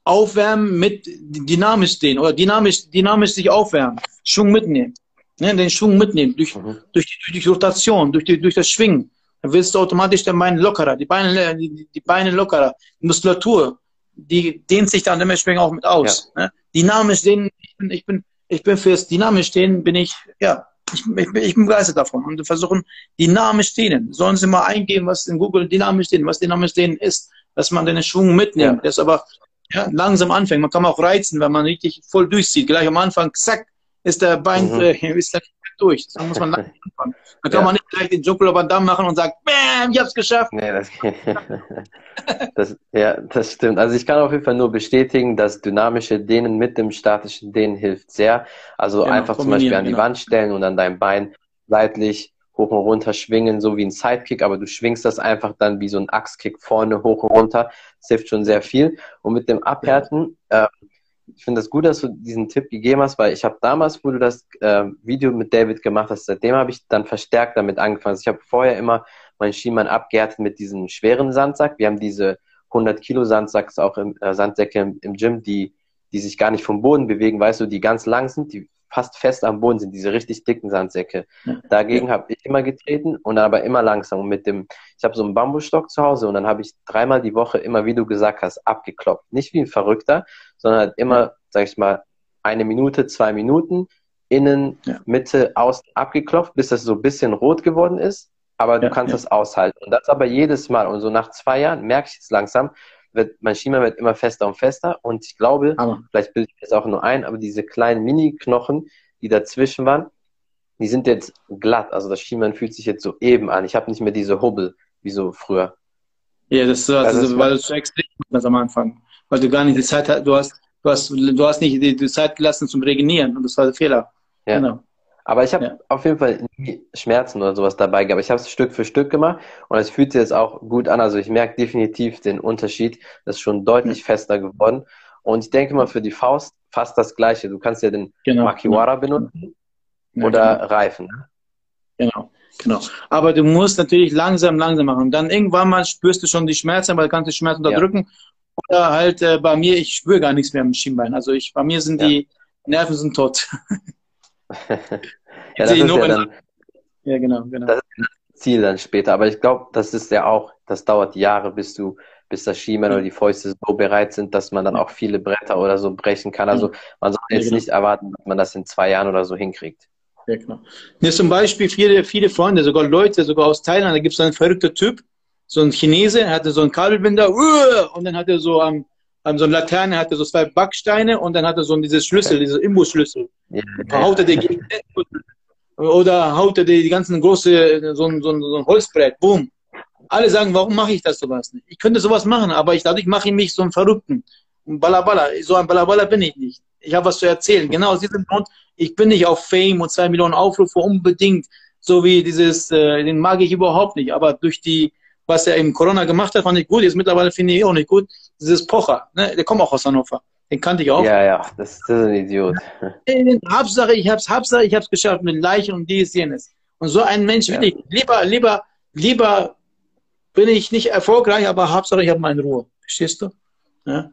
aufwärmen mit dynamisch dehnen oder dynamisch, dynamisch sich aufwärmen, Schwung mitnehmen. Ne, den Schwung mitnehmen durch, mhm. durch, durch die Rotation, durch, die, durch das Schwingen. Dann wirst du automatisch den Bein lockerer, die Beine, die, die Beine lockerer, die Muskulatur, die dehnt sich dann dementsprechend auch mit aus. Ja. Ne? Dynamisch dehnen, ich bin, ich bin, ich bin fürs dynamisch dehnen, bin ich, ja, ich, ich, ich bin begeistert davon und versuchen dynamisch dehnen. Sollen Sie mal eingeben, was in Google dynamisch dehnen, was dynamisch dehnen ist, dass man den Schwung mitnimmt, ja. das aber ja, langsam anfängt. Man kann auch reizen, wenn man richtig voll durchzieht. Gleich am Anfang, zack, ist der Bein mhm. äh, ist der durch. Das muss man langsam anfangen. Dann kann ja. man nicht gleich den über Damm machen und sagen, Bam, ich hab's geschafft. Nee, das, das, ja, das stimmt. Also ich kann auf jeden Fall nur bestätigen, dass dynamische Dehnen mit dem statischen Dehnen hilft sehr. Also genau, einfach zum Beispiel an die genau. Wand stellen und dann dein Bein seitlich hoch und runter schwingen, so wie ein Sidekick, aber du schwingst das einfach dann wie so ein Axtkick vorne hoch und runter. Das hilft schon sehr viel. Und mit dem Abhärten, äh, ich finde das gut, dass du diesen Tipp gegeben hast, weil ich habe damals, wo du das äh, Video mit David gemacht hast, seitdem habe ich dann verstärkt damit angefangen. Also ich habe vorher immer meinen Skimann abgehärtet mit diesem schweren Sandsack. Wir haben diese 100 Kilo Sandsacks auch im äh, Sandsäcke im, im Gym, die die sich gar nicht vom Boden bewegen, weißt du, die ganz lang sind, die fast fest am Boden sind, diese richtig dicken Sandsäcke. Ja. Dagegen habe ich immer getreten und dann aber immer langsam. Und mit dem, ich habe so einen Bambusstock zu Hause und dann habe ich dreimal die Woche immer, wie du gesagt hast, abgeklopft. Nicht wie ein Verrückter, sondern halt immer, ja. sag ich mal, eine Minute, zwei Minuten, innen, ja. Mitte, außen abgeklopft, bis das so ein bisschen rot geworden ist. Aber du kannst das aushalten. Und das aber jedes Mal. Und so nach zwei Jahren merke ich jetzt langsam, wird, mein Schiemann wird immer fester und fester und ich glaube, aber. vielleicht bilde ich das auch nur ein, aber diese kleinen Mini-Knochen, die dazwischen waren, die sind jetzt glatt. Also das Schiemann fühlt sich jetzt so eben an. Ich habe nicht mehr diese Hubbel wie so früher. Ja, das, ist, also, das ist, weil du zu extrem warst am Anfang. Weil du gar nicht die Zeit hast, du hast, du hast, du hast nicht die, die Zeit gelassen zum Regenieren und das war der Fehler. Ja. Genau. Aber ich habe ja. auf jeden Fall nie Schmerzen oder sowas dabei gehabt. Ich habe es Stück für Stück gemacht und es fühlt sich jetzt auch gut an. Also ich merke definitiv den Unterschied. Das ist schon deutlich fester geworden. Und ich denke mal für die Faust fast das Gleiche. Du kannst ja den genau. Makiwara benutzen ja, oder genau. Reifen. Ne? Genau. Genau. Aber du musst natürlich langsam, langsam machen. Und dann irgendwann mal spürst du schon die Schmerzen, aber kannst du Schmerzen unterdrücken. Ja. Oder halt äh, bei mir, ich spüre gar nichts mehr im Schienbein. Also ich, bei mir sind ja. die Nerven sind tot. ja, das ist ja, dann, ja, genau, genau. Das ist das Ziel dann später. Aber ich glaube, das ist ja auch, das dauert Jahre, bis du, bis das Schienbein oder die Fäuste so bereit sind, dass man dann auch viele Bretter oder so brechen kann. Also man soll jetzt genau. nicht erwarten, dass man das in zwei Jahren oder so hinkriegt. Ja, genau. Ja, zum Beispiel viele, viele Freunde, sogar Leute, sogar aus Thailand, da gibt es einen verrückten Typ, so ein Chinese, hatte so einen Kabelbinder, und dann hat er so am, am so eine Laterne, hatte so zwei Backsteine und dann hat er so dieses Schlüssel, diese Imbusschlüssel. Ja, ja. Haut er die oder haut er die, die ganzen große, so ein, so, ein, so ein Holzbrett, boom. Alle sagen, warum mache ich das sowas nicht? Ich könnte sowas machen, aber ich dadurch mache ich mich so einen Verrückten. Balabala, so ein Balabala bin ich nicht. Ich habe was zu erzählen. Genau aus diesem Grund ich bin nicht auf Fame und zwei Millionen Aufrufe unbedingt, so wie dieses, äh, den mag ich überhaupt nicht. Aber durch die, was er im Corona gemacht hat, fand ich gut. Jetzt mittlerweile finde ich auch nicht gut. Dieses Pocher, ne? der kommt auch aus Hannover. Den kannte ich auch. Ja, ja, das, das ist ein Idiot. Hauptsache, ich hab's, Hauptsache, ich hab's geschafft mit Leichen und dies, jenes. Und so ein Mensch ja. will ich. Lieber, lieber, lieber bin ich nicht erfolgreich, aber Hauptsache, ich habe meine Ruhe. Verstehst du? Ja?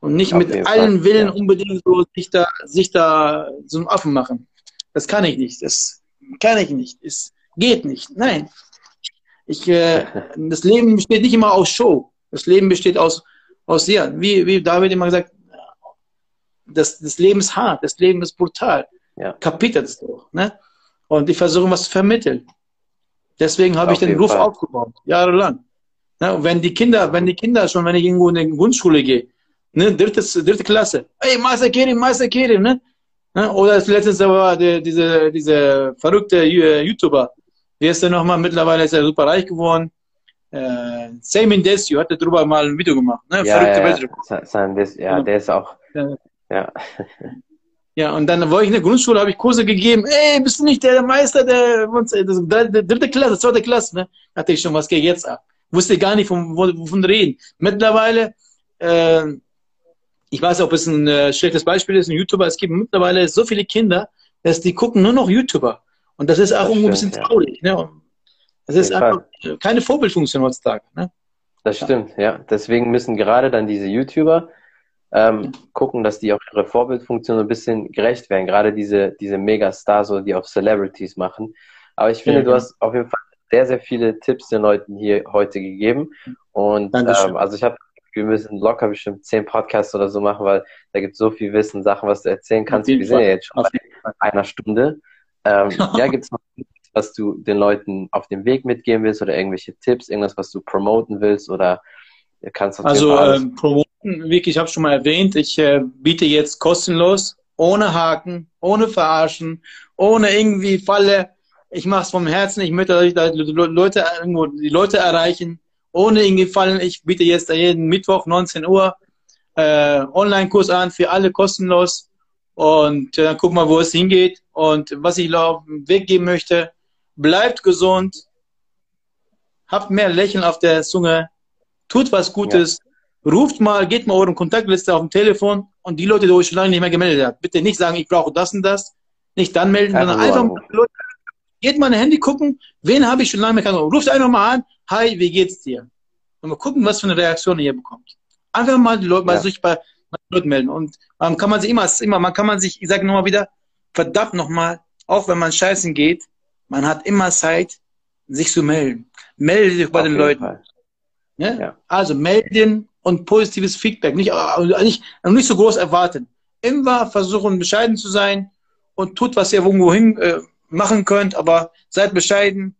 Und nicht Auf mit allen Fall. Willen ja. unbedingt so sich da, sich da einen Affen machen. Das kann ich nicht. Das kann ich nicht. Es geht nicht. Nein. Ich, äh, das Leben besteht nicht immer aus Show. Das Leben besteht aus, aus ja, wie, wie David immer gesagt, das, das Leben ist hart, das Leben ist brutal. Ja. Kapitel ist doch. Ne? Und ich versuche was zu vermitteln. Deswegen habe ich den Ruf Fall. aufgebaut, jahrelang. Ne? Und wenn die Kinder, wenn die Kinder schon, wenn ich irgendwo in die Grundschule gehe, ne, dritte, dritte Klasse. Ey, Meister Kerim, Meister Kerim, ne? ne? Oder letztens war der, diese, diese verrückte äh, YouTuber. Wie ist der nochmal? Mittlerweile ist er super reich geworden. Äh, Samin Desio hat darüber mal ein Video gemacht. Ne? Ja, Verrückte ja, Sam Des, ja, der ist auch. Ja. ja. Ja, und dann war ich in der Grundschule, habe ich Kurse gegeben. Ey, bist du nicht der Meister der, der, der dritte Klasse, zweite Klasse, ne? Hatte ich schon, was geht jetzt ab? Wusste gar nicht, von, wovon reden. Mittlerweile äh, ich weiß nicht, ob es ein äh, schlechtes Beispiel ist, ein YouTuber. Es gibt mittlerweile so viele Kinder, dass die gucken nur noch YouTuber. Und das ist auch das irgendwo ein bisschen traurig. Ja. Ne? Das ist einfach Fall. keine Vorbildfunktion heutzutage. Ne? Das stimmt, ja. Deswegen müssen gerade dann diese YouTuber ähm, gucken, dass die auch ihre Vorbildfunktion ein bisschen gerecht werden. Gerade diese, diese Megastars, so, die auf Celebrities machen. Aber ich finde, ja, du ja. hast auf jeden Fall sehr, sehr viele Tipps den Leuten hier heute gegeben. Und ähm, also ich habe wir müssen locker bestimmt zehn Podcasts oder so machen, weil da gibt es so viel Wissen, Sachen, was du erzählen kannst. Wir sind ja jetzt schon bei einer Stunde. Ähm, ja, gibt es noch was du den Leuten auf dem Weg mitgeben willst oder irgendwelche Tipps, irgendwas, was du promoten willst oder kannst du Also ähm, promoten, wirklich, ich habe schon mal erwähnt, ich äh, biete jetzt kostenlos, ohne Haken, ohne Verarschen, ohne irgendwie Falle. Ich mache es vom Herzen, ich möchte Leute, irgendwo die Leute erreichen ohne irgendwie fallen. Ich biete jetzt jeden Mittwoch 19 Uhr äh, Online-Kurs an für alle kostenlos und äh, dann guck mal, wo es hingeht. Und was ich auf den Weg geben möchte, bleibt gesund, habt mehr Lächeln auf der Zunge, tut was Gutes, ja. ruft mal, geht mal eure Kontaktliste auf dem Telefon und die Leute, die euch schon lange nicht mehr gemeldet haben, bitte nicht sagen, ich brauche das und das, nicht dann melden, sondern einfach mal Leute, geht mal ein Handy gucken, wen habe ich schon lange mehr gekannt, ruft einfach mal an, hi, wie geht's dir? Und mal gucken, was für eine Reaktion ihr bekommt. Einfach mal die Leute, ja. mal sich bei, bei Leuten melden. Und man kann man sich immer, immer, man kann man sich, ich sage nochmal wieder, verdammt nochmal, auch wenn man scheißen geht, man hat immer Zeit, sich zu melden. Melde dich bei Auf den Leuten. Ja? ja? Also melden und positives Feedback. Nicht, nicht, nicht so groß erwarten. Immer versuchen, bescheiden zu sein und tut, was ihr irgendwo hin äh, machen könnt, aber seid bescheiden,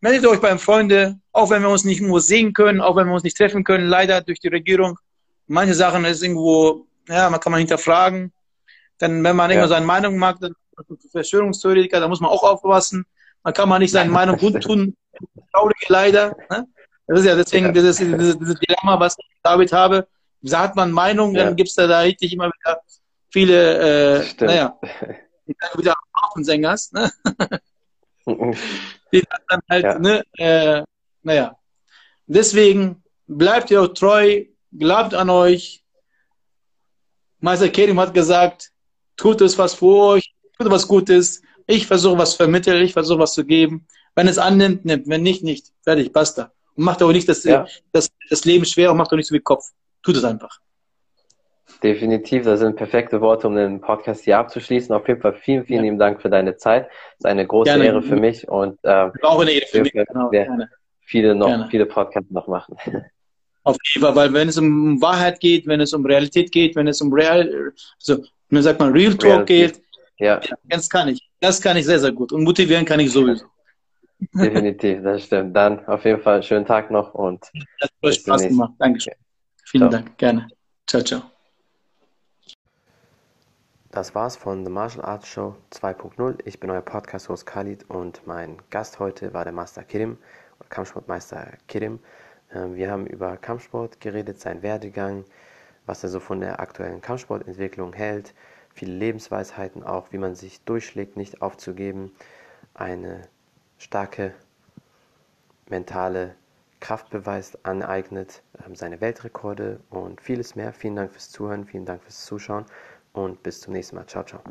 meldet euch beim Freunde, auch wenn wir uns nicht nur sehen können, auch wenn wir uns nicht treffen können, leider durch die Regierung. Manche Sachen ist irgendwo, ja, man kann man hinterfragen. Dann, wenn man ja. irgendwo seine Meinung mag, dann Verschwörungstheoretiker, da muss man auch aufpassen. Man kann man nicht seine Meinung gut tun. Traurige leider. Ne? Das ist ja deswegen ja. Dieses, dieses, dieses, Dilemma, was ich damit habe. Sagt man Meinung, ja. dann gibt es da, da richtig immer wieder viele, äh, naja, wieder Sängers. Ne? die dann halt, ja. ne, äh, naja. Deswegen bleibt ihr auch treu, glaubt an euch. Meister Kerim hat gesagt, tut es was für euch, tut was Gutes, Ich versuche was vermitteln, ich versuche was zu geben. Wenn es annimmt, nimmt. Wenn nicht, nicht. Fertig, basta. Und macht auch nicht das, ja. das, das Leben schwer und macht auch nicht so viel Kopf. Tut es einfach. Definitiv, das sind perfekte Worte, um den Podcast hier abzuschließen. Auf jeden Fall vielen, vielen ja. lieben Dank für deine Zeit. Es ist eine große Gerne. Ehre für mich und äh, auch eine Ehre für mich. Genau. viele noch, Gerne. viele Podcasts noch machen. Auf jeden Fall, weil wenn es um Wahrheit geht, wenn es um Realität geht, wenn es um Real, so, man sagt mal Real Talk geht, ja. das kann ich. Das kann ich sehr, sehr gut. Und motivieren kann ich sowieso. Definitiv, das stimmt. Dann auf jeden Fall schönen Tag noch und. Das hat Spaß gemacht. Dankeschön. Vielen ciao. Dank. Gerne. Ciao, ciao. Das war's von The Martial Arts Show 2.0. Ich bin euer Podcast-Host Khalid und mein Gast heute war der Master Kirim, Kampfsportmeister Kirim. Ähm, wir haben über Kampfsport geredet, seinen Werdegang, was er so von der aktuellen Kampfsportentwicklung hält, viele Lebensweisheiten auch, wie man sich durchschlägt, nicht aufzugeben, eine starke mentale Kraft beweist, aneignet, ähm, seine Weltrekorde und vieles mehr. Vielen Dank fürs Zuhören, vielen Dank fürs Zuschauen und bis zum nächsten Mal. Ciao, ciao.